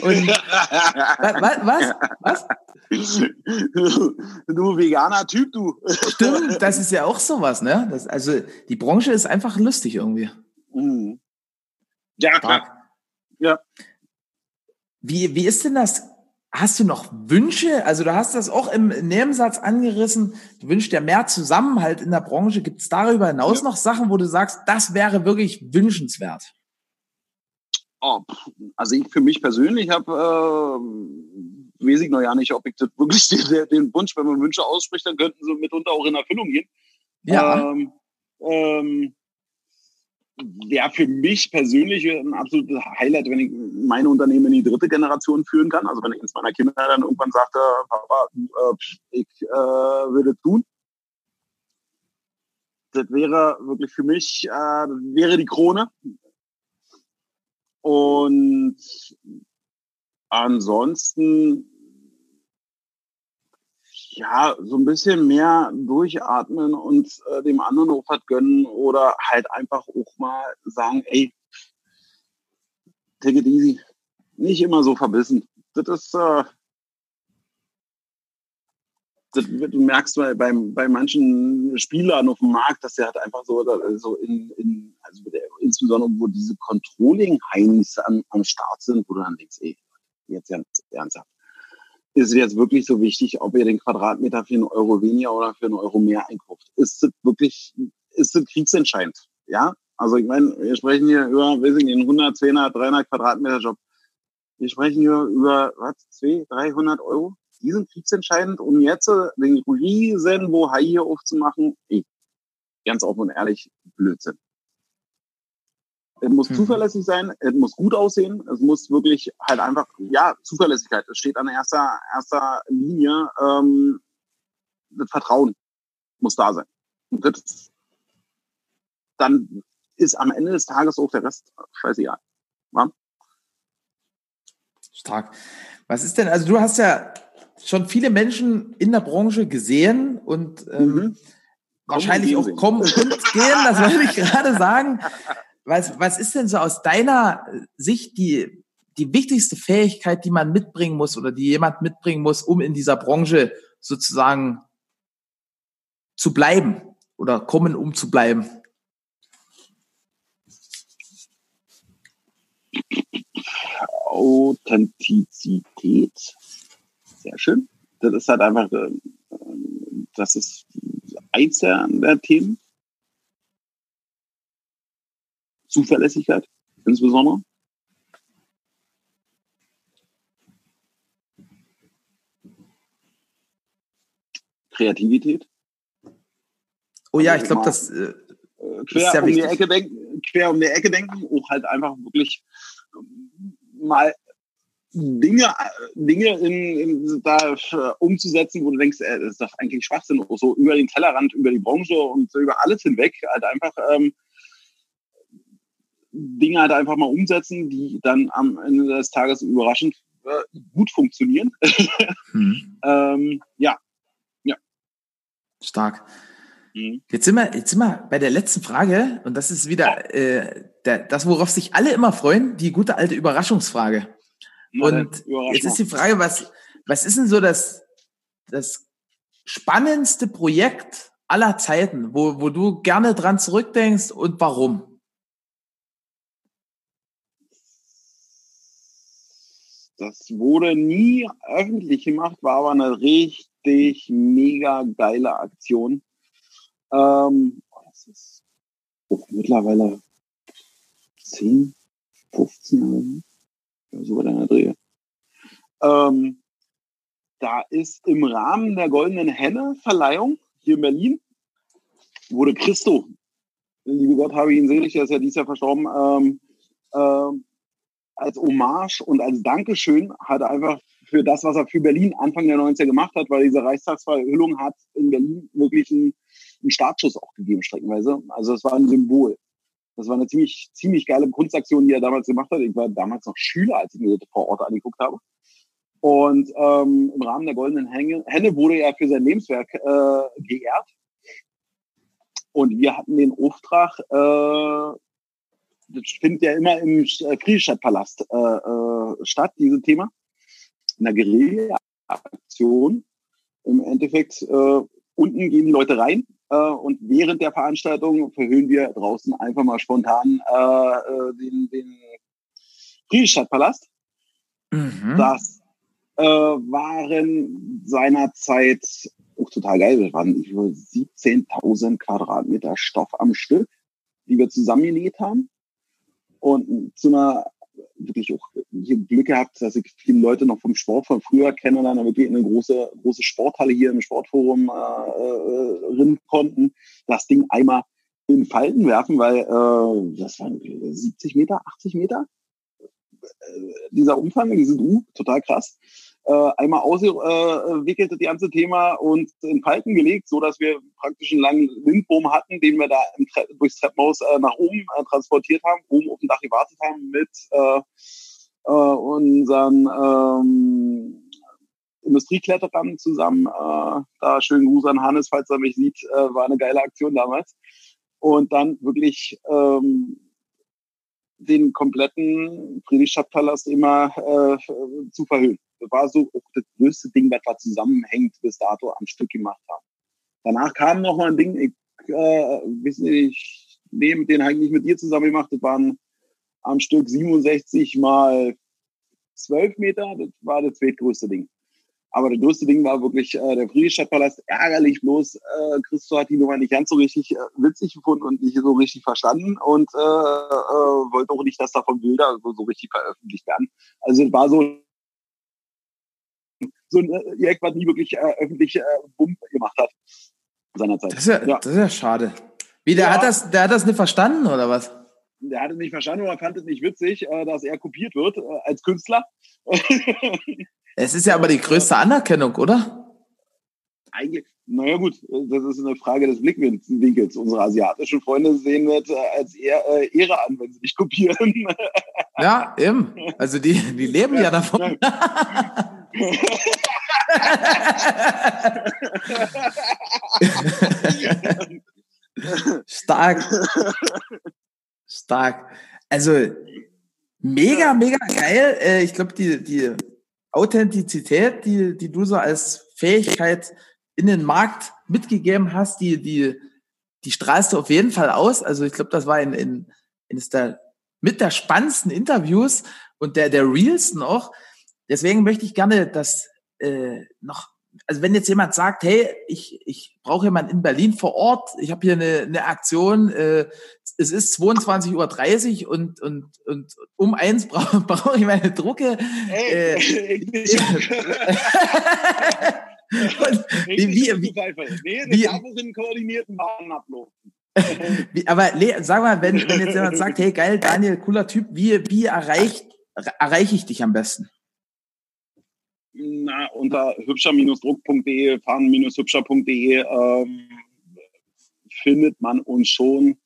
Und, was? Was? was? Du veganer Typ, du. Stimmt, das ist ja auch sowas, ne? Das, also die Branche ist einfach lustig irgendwie. Mhm. Ja, klar. Ja. Wie, wie ist denn das? Hast du noch Wünsche? Also du hast das auch im Nebensatz angerissen. Du wünschst dir mehr Zusammenhalt in der Branche. Gibt es darüber hinaus ja. noch Sachen, wo du sagst, das wäre wirklich wünschenswert? Oh, also ich für mich persönlich habe, äh, weiß ich noch ja nicht, ob ich das wirklich den, den Wunsch, wenn man Wünsche ausspricht, dann könnten sie mitunter auch in Erfüllung gehen. Ja. Ähm, ähm, wäre für mich persönlich ein absolutes Highlight, wenn ich meine Unternehmen in die dritte Generation führen kann. Also wenn ich ins meiner Kinder dann irgendwann sagte, Papa, äh, ich äh, würde tun. Das wäre wirklich für mich, äh, wäre die Krone. Und ansonsten ja, so ein bisschen mehr durchatmen und äh, dem anderen auch was gönnen oder halt einfach auch mal sagen, ey, take it easy. Nicht immer so verbissen. Das ist, äh, das, du merkst bei, bei, bei manchen Spielern auf dem Markt, dass der halt einfach so, so in, in also der, insbesondere wo diese Controlling-Heinis am, am Start sind, wo du dann denkst, ey, jetzt ernsthaft ist es jetzt wirklich so wichtig, ob ihr den Quadratmeter für einen Euro weniger oder für einen Euro mehr einkauft? Ist es wirklich, ist es kriegsentscheidend? Ja? Also ich meine, wir sprechen hier über, weiß ich nicht, 100, 200, 300 Quadratmeter Job. Wir sprechen hier über, was, 200, 300 Euro? Die sind kriegsentscheidend, um jetzt den riesen Bohai hier aufzumachen. Ey, ganz offen und ehrlich, Blödsinn. Es muss mhm. zuverlässig sein, es muss gut aussehen, es muss wirklich halt einfach, ja, Zuverlässigkeit, es steht an erster, erster Linie, ähm, das Vertrauen muss da sein. Und das, dann ist am Ende des Tages auch der Rest scheißegal. Ja? Stark. Was ist denn, also du hast ja schon viele Menschen in der Branche gesehen und ähm, mhm. wahrscheinlich auch kommen und gehen, das wollte ich gerade sagen. was, was ist denn so aus deiner Sicht die, die wichtigste Fähigkeit, die man mitbringen muss oder die jemand mitbringen muss, um in dieser Branche sozusagen zu bleiben oder kommen, um zu bleiben? Authentizität. Sehr schön. Das ist halt einfach, äh, das ist eins der Themen. Zuverlässigkeit insbesondere. Kreativität. Oh ja, ich glaube, das äh, quer um die Ecke denken, quer um die Ecke denken, auch halt einfach wirklich mal Dinge, Dinge in, in, da äh, umzusetzen, wo du denkst, äh, das ist doch eigentlich Schwachsinn, so über den Tellerrand, über die Branche und so über alles hinweg, halt einfach ähm, Dinge halt einfach mal umsetzen, die dann am Ende des Tages überraschend äh, gut funktionieren. mhm. ähm, ja. ja. Stark. Mhm. Jetzt, sind wir, jetzt sind wir bei der letzten Frage und das ist wieder äh, der, das, worauf sich alle immer freuen, die gute alte Überraschungsfrage. Na, und jetzt ist die Frage, was, was ist denn so das, das spannendste Projekt aller Zeiten, wo, wo du gerne dran zurückdenkst und warum? Das wurde nie öffentlich gemacht, war aber eine richtig mega geile Aktion. Ähm, oh, das ist mittlerweile 10, 15 Jahre, ja, so bei deiner Dreh. Ähm, da ist im Rahmen der Goldenen Henne-Verleihung hier in Berlin, wurde Christo, liebe Gott habe ich ihn selig, der ist ja dieses Jahr verstorben, ähm, ähm, als Hommage und als Dankeschön hat er einfach für das, was er für Berlin Anfang der 90er gemacht hat, weil diese Reichstagsverhüllung hat in Berlin wirklich einen, Startschuss auch gegeben, streckenweise. Also es war ein Symbol. Das war eine ziemlich, ziemlich geile Kunstaktion, die er damals gemacht hat. Ich war damals noch Schüler, als ich mir das vor Ort angeguckt habe. Und ähm, im Rahmen der Goldenen Henne wurde er für sein Lebenswerk äh, geehrt. Und wir hatten den Auftrag, äh, das findet ja immer im äh, Friedrichstadtpalast äh, äh, statt, dieses Thema. In der Guerilla-Aktion. Im Endeffekt, äh, unten gehen die Leute rein äh, und während der Veranstaltung verhöhnen wir draußen einfach mal spontan äh, äh, den, den Friedrichstadtpalast. Mhm. Das äh, waren seinerzeit auch total geil. Das waren über 17.000 Quadratmeter Stoff am Stück, die wir zusammengenäht haben und zu einer wirklich auch hier Glück gehabt, dass ich viele Leute noch vom Sport von früher kenne, dann wirklich in eine große, große Sporthalle hier im Sportforum äh, äh, rin konnten, das Ding einmal in Falten werfen, weil äh, das waren 70 Meter, 80 Meter. Äh, dieser Umfang, diese U, total krass äh, einmal ausgewickelt, das ganze Thema und in Falten gelegt, so dass wir praktisch einen langen Windboom hatten, den wir da im Tre durchs Treppenhaus äh, nach oben äh, transportiert haben, oben auf dem Dach gewartet haben mit äh, äh, unseren ähm, Industriekletterern zusammen. Äh, da schönen Gruß an Hannes, falls er mich sieht, äh, war eine geile Aktion damals. Und dann wirklich ähm, den kompletten Friedrichstadtpalast immer äh, zu verhüllen. War so auch das größte Ding, was wir zusammenhängt bis dato am Stück gemacht haben. Danach kam noch mal ein Ding, ich äh, wissen nicht, nee, mit denen habe ich nicht mit dir zusammen gemacht. Das waren am Stück 67 mal 12 Meter. Das war das zweitgrößte Ding. Aber das größte Ding war wirklich äh, der Friedrichstadtpalast. Ärgerlich bloß, äh, Christo hat die Nummer nicht ganz so richtig äh, witzig gefunden und nicht so richtig verstanden und äh, äh, wollte auch nicht, dass davon Bilder so, so richtig veröffentlicht werden. Also es war so so ein äh, Jack, was nie wirklich äh, öffentlich äh, Bumm gemacht hat seinerzeit. Das ist ja, ja. Das ist ja schade. Wie, der, ja. hat das, der hat das nicht verstanden, oder was? Der hat es nicht verstanden oder fand es nicht witzig, äh, dass er kopiert wird äh, als Künstler. es ist ja aber die größte Anerkennung, oder? Eigentlich, naja gut, das ist eine Frage des Blickwinkels. Unsere asiatischen Freunde sehen das äh, als eher, äh, Ehre an, wenn sie dich kopieren. Ja, eben. Also die, die leben ja, ja davon. Stark. Stark. Also mega, mega geil. Äh, ich glaube, die, die Authentizität, die, die du so als Fähigkeit in den Markt mitgegeben hast, die, die, die strahlst du auf jeden Fall aus. Also ich glaube, das war in, in, in der, mit der spannendsten Interviews und der, der realsten auch. Deswegen möchte ich gerne das äh, noch, also wenn jetzt jemand sagt, hey, ich, ich brauche jemanden in Berlin vor Ort, ich habe hier eine, eine Aktion, äh, es ist 22.30 Uhr und, und, und um eins brauche brauch ich meine Drucke. Hey, äh, ich und wie, wie, wie, nee, wie, wie, koordinierten aber sag mal, wenn, wenn jetzt jemand sagt, hey geil, Daniel, cooler Typ, wie, wie erreicht, erreiche ich dich am besten? Na, unter hübscher-druck.de, fahren-hübscher.de ähm, findet man uns schon.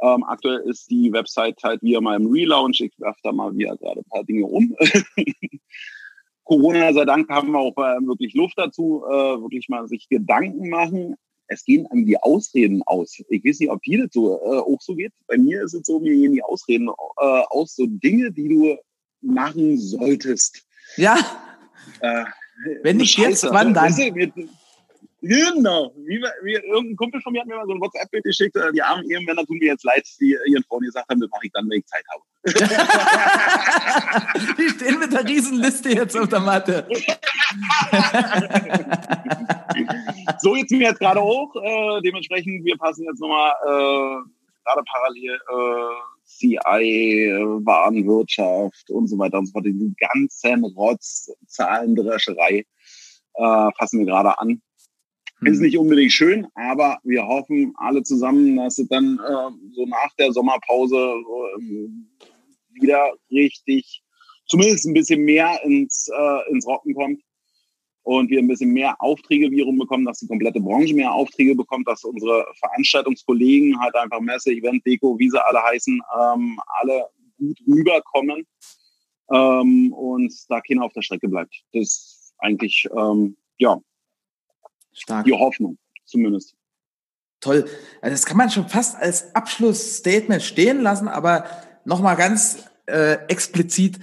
Ähm, aktuell ist die Website halt wieder mal im Relaunch. Ich werfe da mal wieder gerade ein paar Dinge um. Corona sei Dank haben wir auch äh, wirklich Luft dazu, äh, wirklich mal sich Gedanken machen. Es gehen einem die Ausreden aus. Ich weiß nicht, ob dir das so äh, auch so geht. Bei mir ist es so, mir gehen die Ausreden äh, aus, so Dinge, die du machen solltest. Ja. Äh, Wenn nicht Scheiße, jetzt, wann dann? Genau. Wie, wie, irgendein Kumpel von mir hat mir mal so ein WhatsApp-Bild geschickt, äh, die armen Ehemänner tun mir jetzt leid, die ihren Frauen gesagt haben, das mache ich dann, wenn ich Zeit habe. die stehen mit der Riesenliste jetzt auf der Matte. so jetzt mir jetzt gerade auch. Äh, dementsprechend, wir passen jetzt nochmal äh, gerade parallel äh, CI, Warenwirtschaft und so weiter und so fort. Die ganzen Rotz, Zahlendrescherei äh, fassen wir gerade an. Ist mhm. nicht unbedingt schön, aber wir hoffen alle zusammen, dass es dann äh, so nach der Sommerpause äh, wieder richtig, zumindest ein bisschen mehr ins, äh, ins Rocken kommt und wir ein bisschen mehr Aufträge wiederum bekommen, dass die komplette Branche mehr Aufträge bekommt, dass unsere Veranstaltungskollegen halt einfach Messe, Event, Deko, wie sie alle heißen, ähm, alle gut rüberkommen ähm, und da keiner auf der Strecke bleibt. Das ist eigentlich, ähm, ja, Stark. Die Hoffnung, zumindest. Toll. Also das kann man schon fast als Abschlussstatement stehen lassen, aber nochmal ganz äh, explizit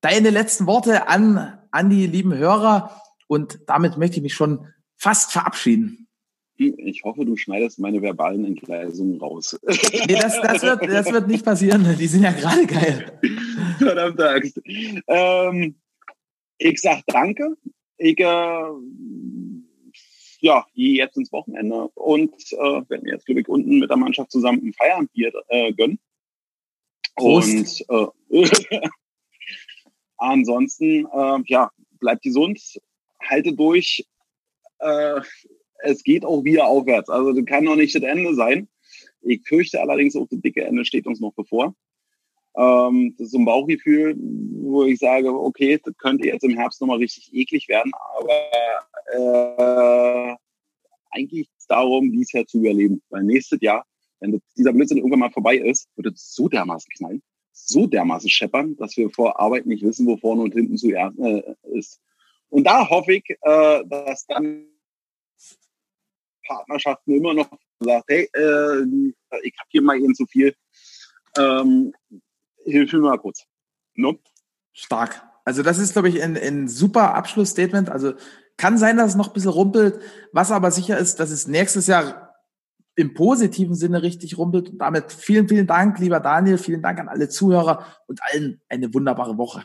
deine letzten Worte an, an die lieben Hörer und damit möchte ich mich schon fast verabschieden. Ich hoffe, du schneidest meine verbalen Entgleisungen raus. Nee, das, das, wird, das wird nicht passieren. Die sind ja gerade geil. Verdammte Angst. Ähm, ich sag danke. Ich äh, ja, jetzt ins Wochenende und äh, werden jetzt, glaube ich, unten mit der Mannschaft zusammen ein Feierabendbier äh, gönnen. Prost. Und äh, Ansonsten, äh, ja, bleibt gesund, halte durch. Äh, es geht auch wieder aufwärts. Also das kann noch nicht das Ende sein. Ich fürchte allerdings auch, das dicke Ende steht uns noch bevor. Ähm, das ist so ein Bauchgefühl, wo ich sage, okay, das könnte jetzt im Herbst nochmal richtig eklig werden, aber äh, eigentlich geht es darum, dies Jahr zu überleben. Weil nächstes Jahr, wenn dieser Blödsinn irgendwann mal vorbei ist, wird es so dermaßen knallen, so dermaßen scheppern, dass wir vor Arbeit nicht wissen, wo vorne und hinten zuerst äh, ist. Und da hoffe ich, äh, dass dann Partnerschaften immer noch sagt, hey, äh, ich habe hier mal eben zu viel. Ähm, hilf mir mal kurz. No? Stark. Also das ist, glaube ich, ein, ein super Abschlussstatement. Also kann sein, dass es noch ein bisschen rumpelt. Was aber sicher ist, dass es nächstes Jahr im positiven Sinne richtig rumpelt. Und damit vielen, vielen Dank, lieber Daniel. Vielen Dank an alle Zuhörer und allen eine wunderbare Woche.